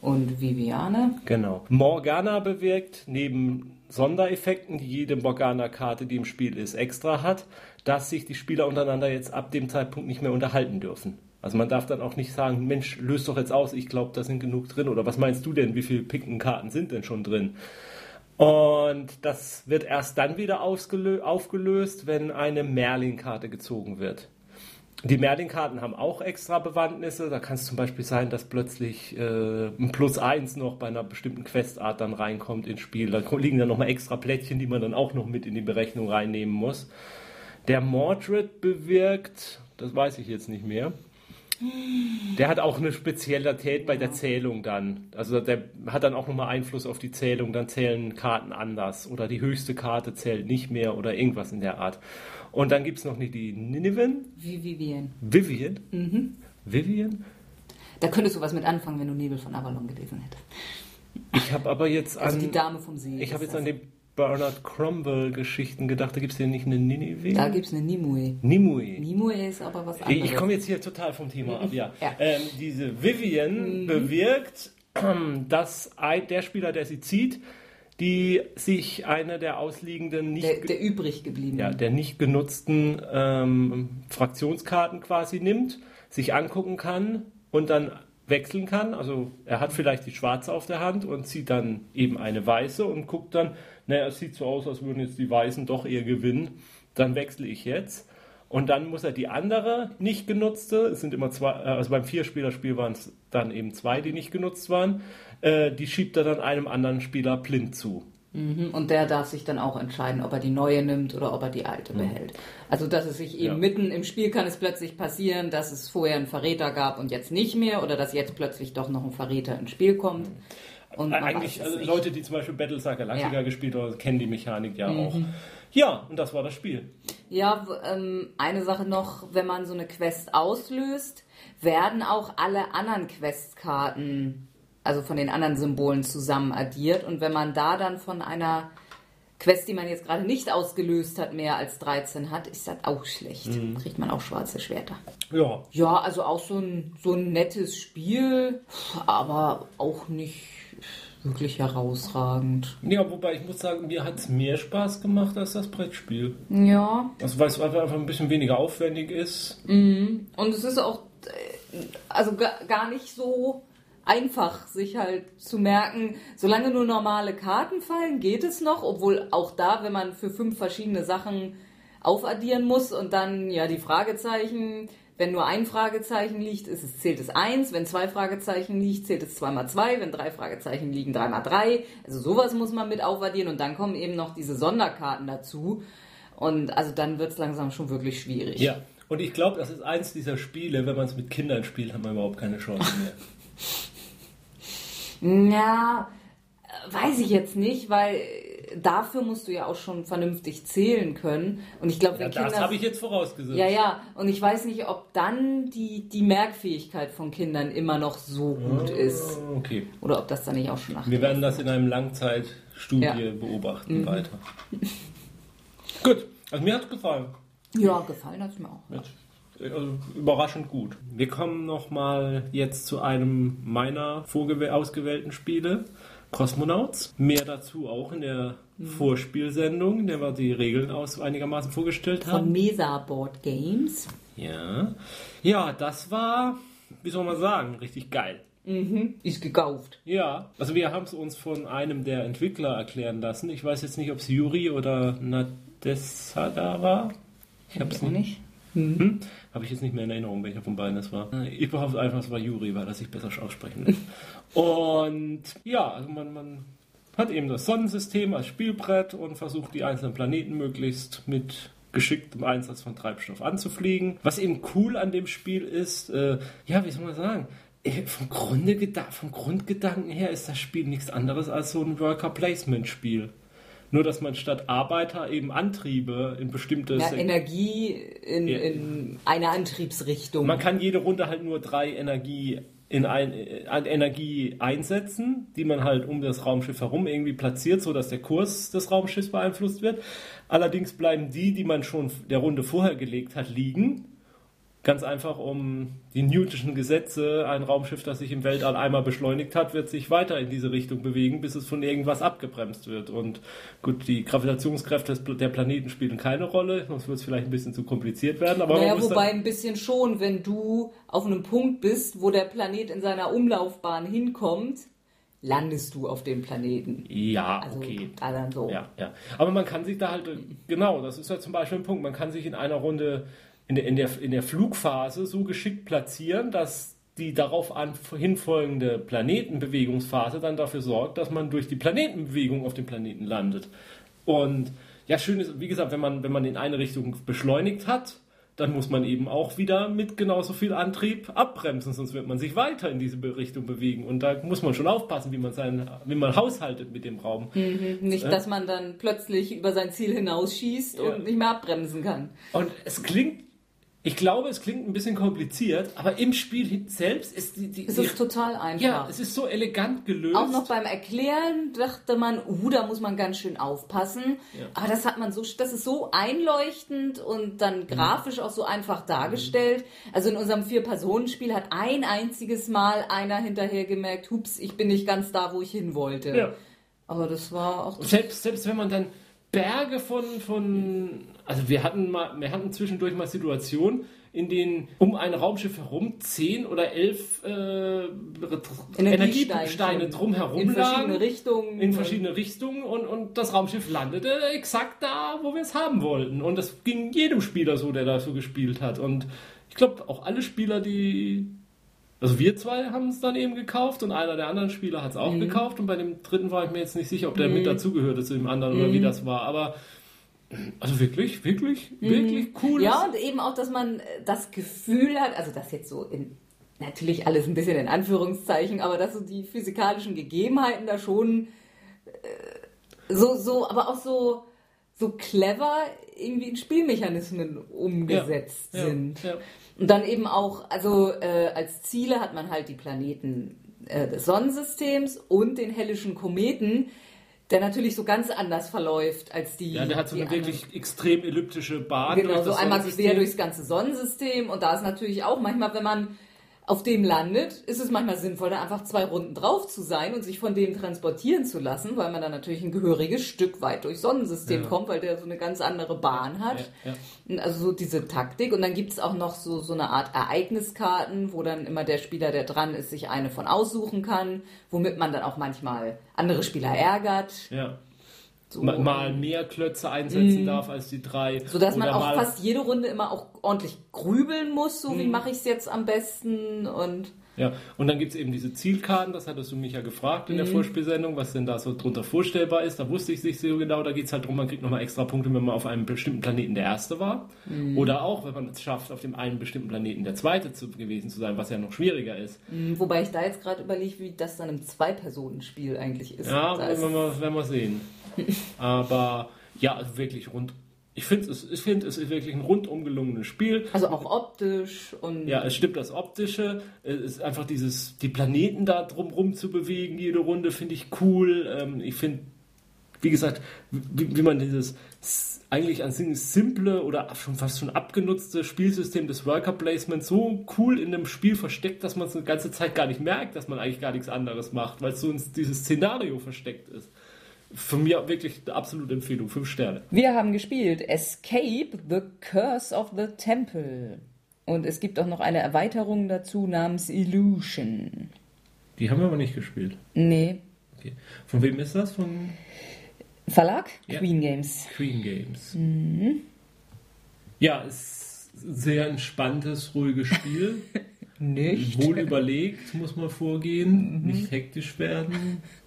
und Viviane. Genau. Morgana bewirkt neben Sondereffekten, die jede Morgana-Karte, die im Spiel ist, extra hat, dass sich die Spieler untereinander jetzt ab dem Zeitpunkt nicht mehr unterhalten dürfen. Also man darf dann auch nicht sagen, Mensch, löst doch jetzt aus, ich glaube, da sind genug drin. Oder was meinst du denn, wie viele Pinkenkarten sind denn schon drin? Und das wird erst dann wieder aufgelöst, wenn eine Merlin-Karte gezogen wird. Die Merlin-Karten haben auch extra Bewandtnisse. Da kann es zum Beispiel sein, dass plötzlich äh, ein Plus 1 noch bei einer bestimmten Questart dann reinkommt ins Spiel. Da liegen dann nochmal extra Plättchen, die man dann auch noch mit in die Berechnung reinnehmen muss. Der Mordred bewirkt, das weiß ich jetzt nicht mehr. Der hat auch eine Spezialität bei der Zählung dann. Also der hat dann auch nochmal Einfluss auf die Zählung. Dann zählen Karten anders. Oder die höchste Karte zählt nicht mehr oder irgendwas in der Art. Und dann gibt es noch nicht die Niven. Vivienne. Vivian? Mhm. Vivian? Da könntest du was mit anfangen, wenn du Nebel von Avalon gelesen hättest. Ich habe aber jetzt Also die an. Dame vom See. Ich habe jetzt an das. Bernard Cromwell-Geschichten gedacht. Da gibt es ja nicht eine Ninive? Da gibt es eine Nimue. Nimue. Nimue ist aber was anderes. Ich komme jetzt hier total vom Thema ab, ja. [laughs] Ja. Ähm, diese Vivian bewirkt, [clears throat] dass der Spieler, der sie zieht, die sich eine der ausliegenden nicht der, der übrig geblieben. ja, der nicht genutzten ähm, Fraktionskarten quasi nimmt, sich angucken kann und dann wechseln kann. Also er hat vielleicht die schwarze auf der Hand und zieht dann eben eine weiße und guckt dann, naja, es sieht so aus, als würden jetzt die Weißen doch eher gewinnen. Dann wechsle ich jetzt. Und dann muss er die andere nicht genutzte, es sind immer zwei, äh, also beim Vierspielerspiel waren es dann eben zwei, die nicht genutzt waren, äh, die schiebt er dann einem anderen Spieler blind zu. Mhm, Und der darf sich dann auch entscheiden, ob er die neue nimmt oder ob er die alte behält. Also, dass es sich eben Ja. mitten im Spiel kann es plötzlich passieren, dass es vorher einen Verräter gab und jetzt nicht mehr oder dass jetzt plötzlich doch noch ein Verräter ins Spiel kommt. Und Eigentlich also. Leute, die zum Beispiel Battlestar Galactica Ja. Mhm. gespielt haben, kennen die Mechanik ja auch. Ja, und das war das Spiel. Ja, ähm, eine Sache noch, wenn man so eine Quest auslöst, werden auch alle anderen Questkarten, also von den anderen Symbolen zusammen addiert. Und wenn man da dann von einer Quest, die man jetzt gerade nicht ausgelöst hat, mehr als 13 hat, ist das auch schlecht. Kriegt man auch schwarze Schwerter. Ja, Ja, also auch so ein, so ein nettes Spiel, aber auch nicht wirklich herausragend. ja wobei ich muss sagen, mir hat es mehr Spaß gemacht als das Brettspiel. Ja, Also weil es einfach ein bisschen weniger aufwendig ist. Und es ist auch, äh, also ga- gar nicht so einfach, sich halt zu merken, solange nur normale Karten fallen, geht es noch, obwohl auch da, wenn man für fünf verschiedene Sachen aufaddieren muss und dann ja die Fragezeichen, wenn nur ein Fragezeichen liegt, ist es, zählt es eins, wenn zwei Fragezeichen liegt, zählt es zweimal zwei, wenn drei Fragezeichen liegen, dreimal drei. Also sowas muss man mit aufaddieren und dann kommen eben noch diese Sonderkarten dazu. Und also dann wird es langsam schon wirklich schwierig. Ja, und ich glaube, das ist eins dieser Spiele, wenn man es mit Kindern spielt, hat man überhaupt keine Chance mehr. [laughs] Ja, weiß ich jetzt nicht, weil dafür musst du ja auch schon vernünftig zählen können. Und ich glaube, ja, Kinder. Das habe ich jetzt vorausgesetzt. Ja, ja. Und ich weiß nicht, ob dann die, die Merkfähigkeit von Kindern immer noch so gut oh, ist. Okay. Oder ob das dann nicht auch schon nach. Wir werden das in einem Langzeitstudie ja. beobachten mhm. weiter. [laughs] gut. Also mir hat es gefallen. Ja, gefallen hat es mir auch. Mit also überraschend gut. Wir kommen nochmal jetzt zu einem meiner ausgewählten Spiele. Cosmonauts. Mehr dazu auch in der mhm. Vorspielsendung, in der wir die Regeln aus einigermaßen vorgestellt haben. Von Mesa Board Games. Ja. Ja, das war, wie soll man sagen, richtig geil. Mhm, ist gekauft. Ja, also wir haben es uns von einem der Entwickler erklären lassen. Ich weiß jetzt nicht, ob es Yuri oder Nadessa da war. Ich habe es nicht. Mhm. Hm? Habe ich jetzt nicht mehr in Erinnerung, welcher von beiden das war. Ich behaupte einfach, es war Juri, weil er sich besser aussprechen lässt. [laughs] und ja, also man, man hat eben das Sonnensystem als Spielbrett und versucht die einzelnen Planeten möglichst mit geschicktem Einsatz von Treibstoff anzufliegen. Was eben cool an dem Spiel ist, äh, ja, wie soll man sagen, äh, vom, Grunde, vom Grundgedanken her ist das Spiel nichts anderes als so ein Worker-Placement-Spiel. Nur, dass man statt Arbeiter eben Antriebe in bestimmte... Ja, Energie in, ja. in eine Antriebsrichtung. Man kann jede Runde halt nur drei Energie in ein, an Energie einsetzen, die man halt um das Raumschiff herum irgendwie platziert, sodass der Kurs des Raumschiffs beeinflusst wird. Allerdings bleiben die, die man schon der Runde vorher gelegt hat, liegen Ganz einfach um die Newtonschen Gesetze, ein Raumschiff, das sich im Weltall einmal beschleunigt hat, wird sich weiter in diese Richtung bewegen, bis es von irgendwas abgebremst wird. Und gut, die Gravitationskräfte der Planeten spielen keine Rolle, sonst wird es vielleicht ein bisschen zu kompliziert werden. Aber naja, wobei ein bisschen schon, wenn du auf einem Punkt bist, wo der Planet in seiner Umlaufbahn hinkommt, landest du auf dem Planeten. Ja, also, okay. Dann so. Ja, ja. Aber man kann sich da halt, genau, das ist ja zum Beispiel ein Punkt, man kann sich in einer Runde in der, in der, in der Flugphase so geschickt platzieren, dass die darauf an, hinfolgende Planetenbewegungsphase dann dafür sorgt, dass man durch die Planetenbewegung auf dem Planeten landet. Und ja, schön ist, wie gesagt, wenn man, wenn man in eine Richtung beschleunigt hat, dann muss man eben auch wieder mit genauso viel Antrieb abbremsen, sonst wird man sich weiter in diese Richtung bewegen. Und da muss man schon aufpassen, wie man, sein, wie man haushaltet mit dem Raum. Mhm, nicht, äh? dass man dann plötzlich über sein Ziel hinausschießt ja. und nicht mehr abbremsen kann. Und es klingt ich glaube, es klingt ein bisschen kompliziert, aber im Spiel selbst ist die. die es ist die, total einfach. Ja, es ist so elegant gelöst. Auch noch beim Erklären dachte man, uh, da muss man ganz schön aufpassen. Ja. Aber das hat man so, das ist so einleuchtend und dann mhm. grafisch mhm. auch so einfach dargestellt. Also in unserem Vier-Personen-Spiel hat ein einziges Mal einer hinterher gemerkt, hups, ich bin nicht ganz da, wo ich hin wollte. Ja. Aber das war auch. Selbst, selbst wenn man dann Berge von, von also wir hatten mal, wir hatten zwischendurch mal Situationen, in denen um ein Raumschiff herum zehn oder elf äh, Energiesteine drumherum in verschiedene Richtungen. In verschiedene Richtungen und, und das Raumschiff landete exakt da, wo wir es haben wollten. Und das ging jedem Spieler so, der da so gespielt hat. Und ich glaube, auch alle Spieler, die also wir zwei haben es dann eben gekauft und einer der anderen Spieler hat es auch mhm. gekauft und bei dem dritten war ich mir jetzt nicht sicher, ob der mhm. mit dazugehörte zu dem anderen mhm. oder wie mhm. das war. Aber also wirklich, wirklich, mhm. wirklich cool. Ja, und eben auch, dass man das Gefühl hat, also das jetzt so in natürlich alles ein bisschen in Anführungszeichen, aber dass so die physikalischen Gegebenheiten da schon äh, so, so, aber auch so, so clever irgendwie in Spielmechanismen umgesetzt ja, sind. Ja, ja. Und dann eben auch, also äh, als Ziele hat man halt die Planeten äh, des Sonnensystems und den hellischen Kometen, der natürlich so ganz anders verläuft als die. Ja, der hat so eine anderen. wirklich extrem elliptische Bahn. Genau, so einmal quer durchs ganze Sonnensystem und da ist natürlich auch manchmal, wenn man auf dem landet, ist es manchmal sinnvoll, da einfach zwei Runden drauf zu sein und sich von dem transportieren zu lassen, weil man dann natürlich ein gehöriges Stück weit durchs Sonnensystem Ja. kommt, weil der so eine ganz andere Bahn hat. Ja, Und Also so diese Taktik. Und dann gibt es auch noch so, so eine Art Ereigniskarten, wo dann immer der Spieler, der dran ist, sich eine von aussuchen kann, womit man dann auch manchmal andere Spieler ärgert. Ja. So. Ma- Mal mehr Klötze einsetzen darf als die drei. So dass man auch fast jede Runde immer auch ordentlich grübeln muss, so wie mache ich es jetzt am besten und Ja, und dann gibt es eben diese Zielkarten, das hattest du mich ja gefragt in der Vorspielsendung, was denn da so drunter vorstellbar ist. Da wusste ich es nicht so genau, da geht es halt darum, man kriegt nochmal extra Punkte, wenn man auf einem bestimmten Planeten der Erste war. Oder auch, wenn man es schafft, auf dem einen bestimmten Planeten der Zweite zu, gewesen zu sein, was ja noch schwieriger ist. Hm, Wobei ich da jetzt gerade überlege, wie das dann im Zwei-Personen-Spiel eigentlich ist. Ja, werden wir, werden wir sehen. [laughs] Aber ja, also wirklich rund. Ich finde, es, ich find, es ist wirklich ein rundum gelungenes Spiel. also auch optisch und Ja, es stimmt das Optische. Es ist einfach dieses, die Planeten da drumrum zu bewegen, jede Runde finde ich cool. Ähm, ich finde, wie gesagt, wie, wie man dieses eigentlich an sich simple oder schon fast schon abgenutzte Spielsystem des Worker Placement so cool in einem Spiel versteckt, dass man es eine ganze Zeit gar nicht merkt, dass man eigentlich gar nichts anderes macht, weil es so in dieses Szenario versteckt ist. Von mir wirklich eine absolute Empfehlung, fünf Sterne. Wir haben gespielt Escape the Curse of the Temple. Und es gibt auch noch eine Erweiterung dazu namens Illusion. Die haben wir aber nicht gespielt. Nee. Okay. Von wem ist das? Von Verlag? Ja. Queen Games. Queen Games. Ja, es ist ein sehr entspanntes, ruhiges Spiel. [laughs] Nicht? Wohl überlegt muss man vorgehen, nicht hektisch werden. [laughs]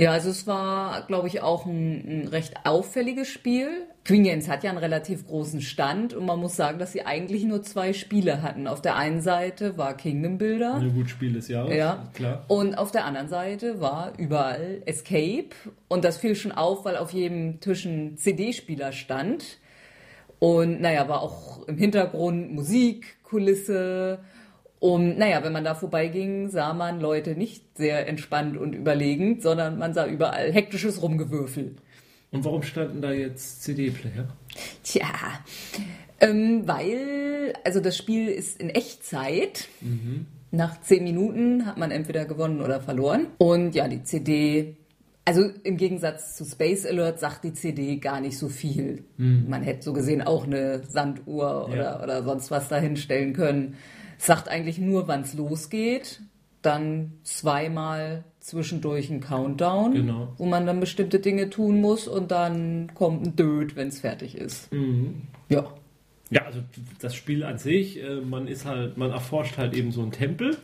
Ja, also es war, glaube ich, auch ein, ein recht auffälliges Spiel. Queen Games hat ja einen relativ großen Stand und man muss sagen, dass sie eigentlich nur zwei Spiele hatten. Auf der einen Seite war Kingdom Builder. Ein gut Spiel des Jahres, Ja. klar. Und auf der anderen Seite war überall Escape. Und das fiel schon auf, weil auf jedem Tisch ein CD-Spieler stand. Und naja, war auch im Hintergrund Musik, Kulisse. Und naja, wenn man da vorbeiging, sah man Leute nicht sehr entspannt und überlegend, sondern man sah überall hektisches Rumgewürfel. Und warum standen da jetzt CD-Player? Tja, ähm, weil, also das Spiel ist in Echtzeit. Nach zehn Minuten hat man entweder gewonnen oder verloren. Und ja, die CD, also im Gegensatz zu Space Alert sagt die CD gar nicht so viel. Man hätte so gesehen auch eine Sanduhr oder, Ja. oder sonst was dahinstellen können. Sagt eigentlich nur, wann es losgeht. Dann zweimal zwischendurch ein Countdown, Genau. wo man dann bestimmte Dinge tun muss und dann kommt ein Död, wenn es fertig ist. Ja. Ja, also das Spiel an sich, äh, man ist halt, man erforscht halt eben so einen Tempel.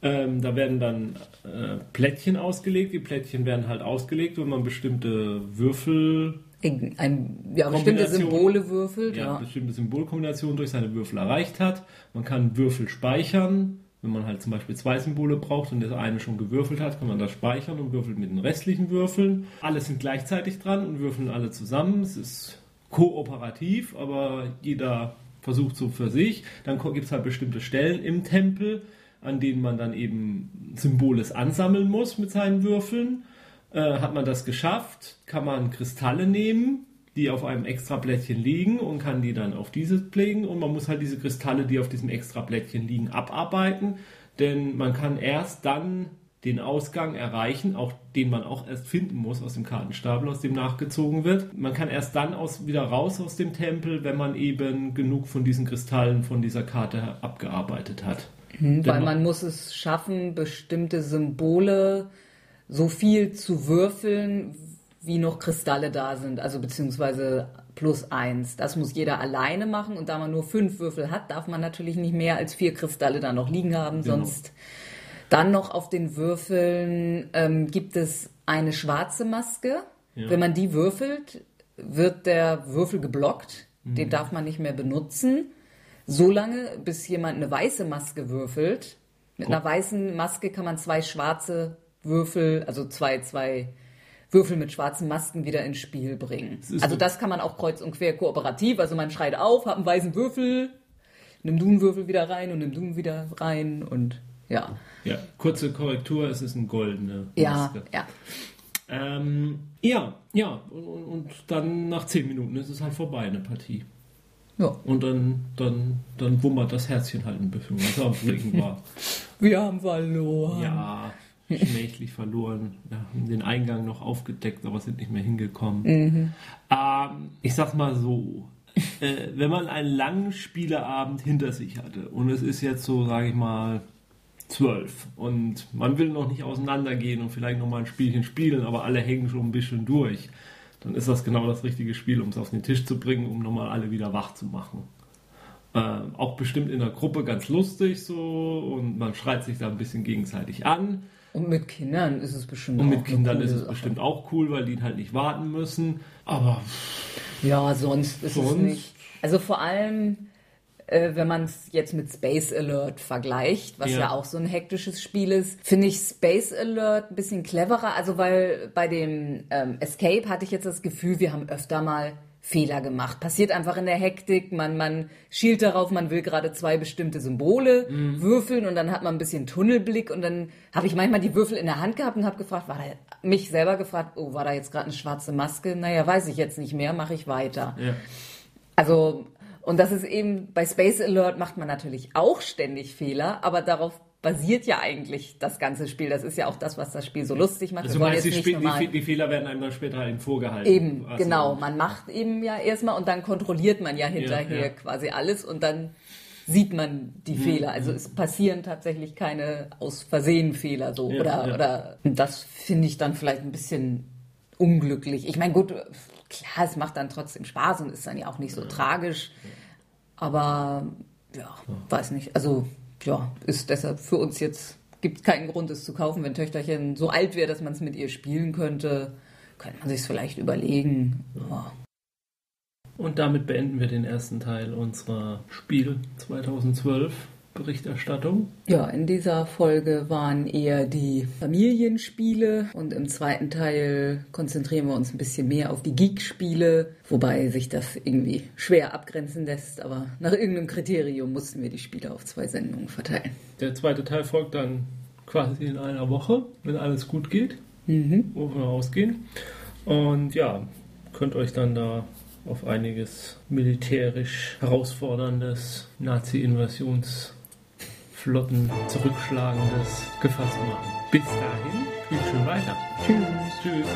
Ähm, da werden dann äh, Plättchen ausgelegt. Die Plättchen werden halt ausgelegt, wenn man bestimmte Würfel, Ein, ja, bestimmte. Symbole würfelt. ja, Ja. bestimmte Symbolkombinationen durch seine Würfel erreicht hat. Man kann Würfel speichern. Wenn man halt zum Beispiel zwei Symbole braucht und das eine schon gewürfelt hat, kann man das speichern und würfelt mit den restlichen Würfeln. Alle sind gleichzeitig dran und würfeln alle zusammen. Es ist kooperativ, aber jeder versucht so für sich. Dann gibt es halt bestimmte Stellen im Tempel, an denen man dann eben Symboles ansammeln muss mit seinen Würfeln. Äh, hat man das geschafft, kann man Kristalle nehmen, die auf einem extra Blättchen liegen und kann die dann auf dieses legen und man muss halt diese Kristalle, die auf diesem extra Blättchen liegen, abarbeiten, denn man kann erst dann den Ausgang erreichen, auch den man auch erst finden muss aus dem Kartenstapel, aus dem nachgezogen wird. Man kann erst dann aus, wieder raus aus dem Tempel, wenn man eben genug von diesen Kristallen von dieser Karte abgearbeitet hat. Denn Weil man muss es schaffen, bestimmte Symbole so viel zu würfeln, wie noch Kristalle da sind. Also beziehungsweise plus eins. Das muss jeder alleine machen. Und da man nur fünf Würfel hat, darf man natürlich nicht mehr als vier Kristalle da noch liegen haben. Genau. Sonst dann noch auf den Würfeln ähm, gibt es eine schwarze Maske. Ja. Wenn man die würfelt, wird der Würfel geblockt. Den darf man nicht mehr benutzen. So lange, bis jemand eine weiße Maske würfelt. Mit einer weißen Maske kann man zwei schwarze Würfel, also zwei, zwei Würfel mit schwarzen Masken wieder ins Spiel bringen. Also so- das kann man auch kreuz und quer kooperativ. Also man schreit auf, hat einen weißen Würfel, nimmt du einen Würfel wieder rein und nimmt du wieder rein und ja. Ja, kurze Korrektur, es ist eine goldene Ja, Maske. ja. Ähm, ja, ja, und, und- dann nach zehn Minuten ist es halt vorbei, eine Partie. Ja. Und dann, dann, dann wummert das Herzchen halt ein bisschen, was am Fliegen war. [laughs] Wir haben verloren. Ja, schmächlich verloren. Haben den Eingang noch aufgedeckt, aber sind nicht mehr hingekommen. Mhm. Ähm, ich sag's mal so. äh, wenn man einen langen Spieleabend hinter sich hatte und es ist jetzt so, sage ich mal, zwölf und man will noch nicht auseinandergehen und vielleicht noch mal ein Spielchen spielen, aber alle hängen schon ein bisschen durch, dann ist das genau das richtige Spiel, um es auf den Tisch zu bringen, um nochmal alle wieder wach zu machen. Ähm, auch bestimmt in der Gruppe ganz lustig so und man schreit sich da ein bisschen gegenseitig an. Und mit Kindern ist es bestimmt Und mit Kindern ist es Sache. bestimmt auch cool, weil die halt nicht warten müssen. Aber ja, sonst ist sonst es nicht. Also vor allem, äh, wenn man es jetzt mit Space Alert vergleicht, was ja. ja. auch so ein hektisches Spiel ist, finde ich Space Alert ein bisschen cleverer. Also weil bei dem ähm, Escape hatte ich jetzt das Gefühl, wir haben öfter mal Fehler gemacht. Passiert einfach in der Hektik. Man, man schielt darauf, man will gerade zwei bestimmte Symbole mhm. würfeln und dann hat man ein bisschen Tunnelblick und dann habe ich manchmal die Würfel in der Hand gehabt und habe gefragt, war da, mich selber gefragt, oh, war da jetzt gerade eine schwarze Maske? Naja, weiß ich jetzt nicht mehr, mache ich weiter. Ja. Also, und das ist eben, bei Space Alert macht man natürlich auch ständig Fehler, aber darauf basiert ja eigentlich das ganze Spiel. Das ist ja auch das, was das Spiel so lustig macht. Also meinst, die, Spiel, die, die, Fehler werden einem dann später halt vorgehalten. Eben, also, genau. Man macht eben ja erstmal und dann kontrolliert man ja hinterher ja, ja. quasi alles und dann sieht man die hm, Fehler. Also hm. es passieren tatsächlich keine aus Versehen Fehler so ja, oder oder das finde ich dann vielleicht ein bisschen unglücklich. Ich meine, gut, klar, es macht dann trotzdem Spaß und ist dann ja auch nicht so tragisch, aber ja, weiß nicht. Also ja, ist deshalb für uns jetzt, gibt keinen Grund, es zu kaufen. Wenn Töchterchen so alt wäre, dass man es mit ihr spielen könnte, könnte man sich vielleicht überlegen. Ja. Und damit beenden wir den ersten Teil unserer Spiel 2012. Berichterstattung? Ja, in dieser Folge waren eher die Familienspiele und im zweiten Teil konzentrieren wir uns ein bisschen mehr auf die Geek-Spiele, wobei sich das irgendwie schwer abgrenzen lässt, aber nach irgendeinem Kriterium mussten wir die Spiele auf zwei Sendungen verteilen. Der zweite Teil folgt dann quasi in einer Woche, wenn alles gut geht, mhm. wovon wir ausgehen. Und ja, könnt euch dann da auf einiges militärisch herausforderndes Nazi-Invasions- Flotten zurückschlagendes gefasst machen. Bis dahin, spielt schön weiter. Tschüss. Tschüss.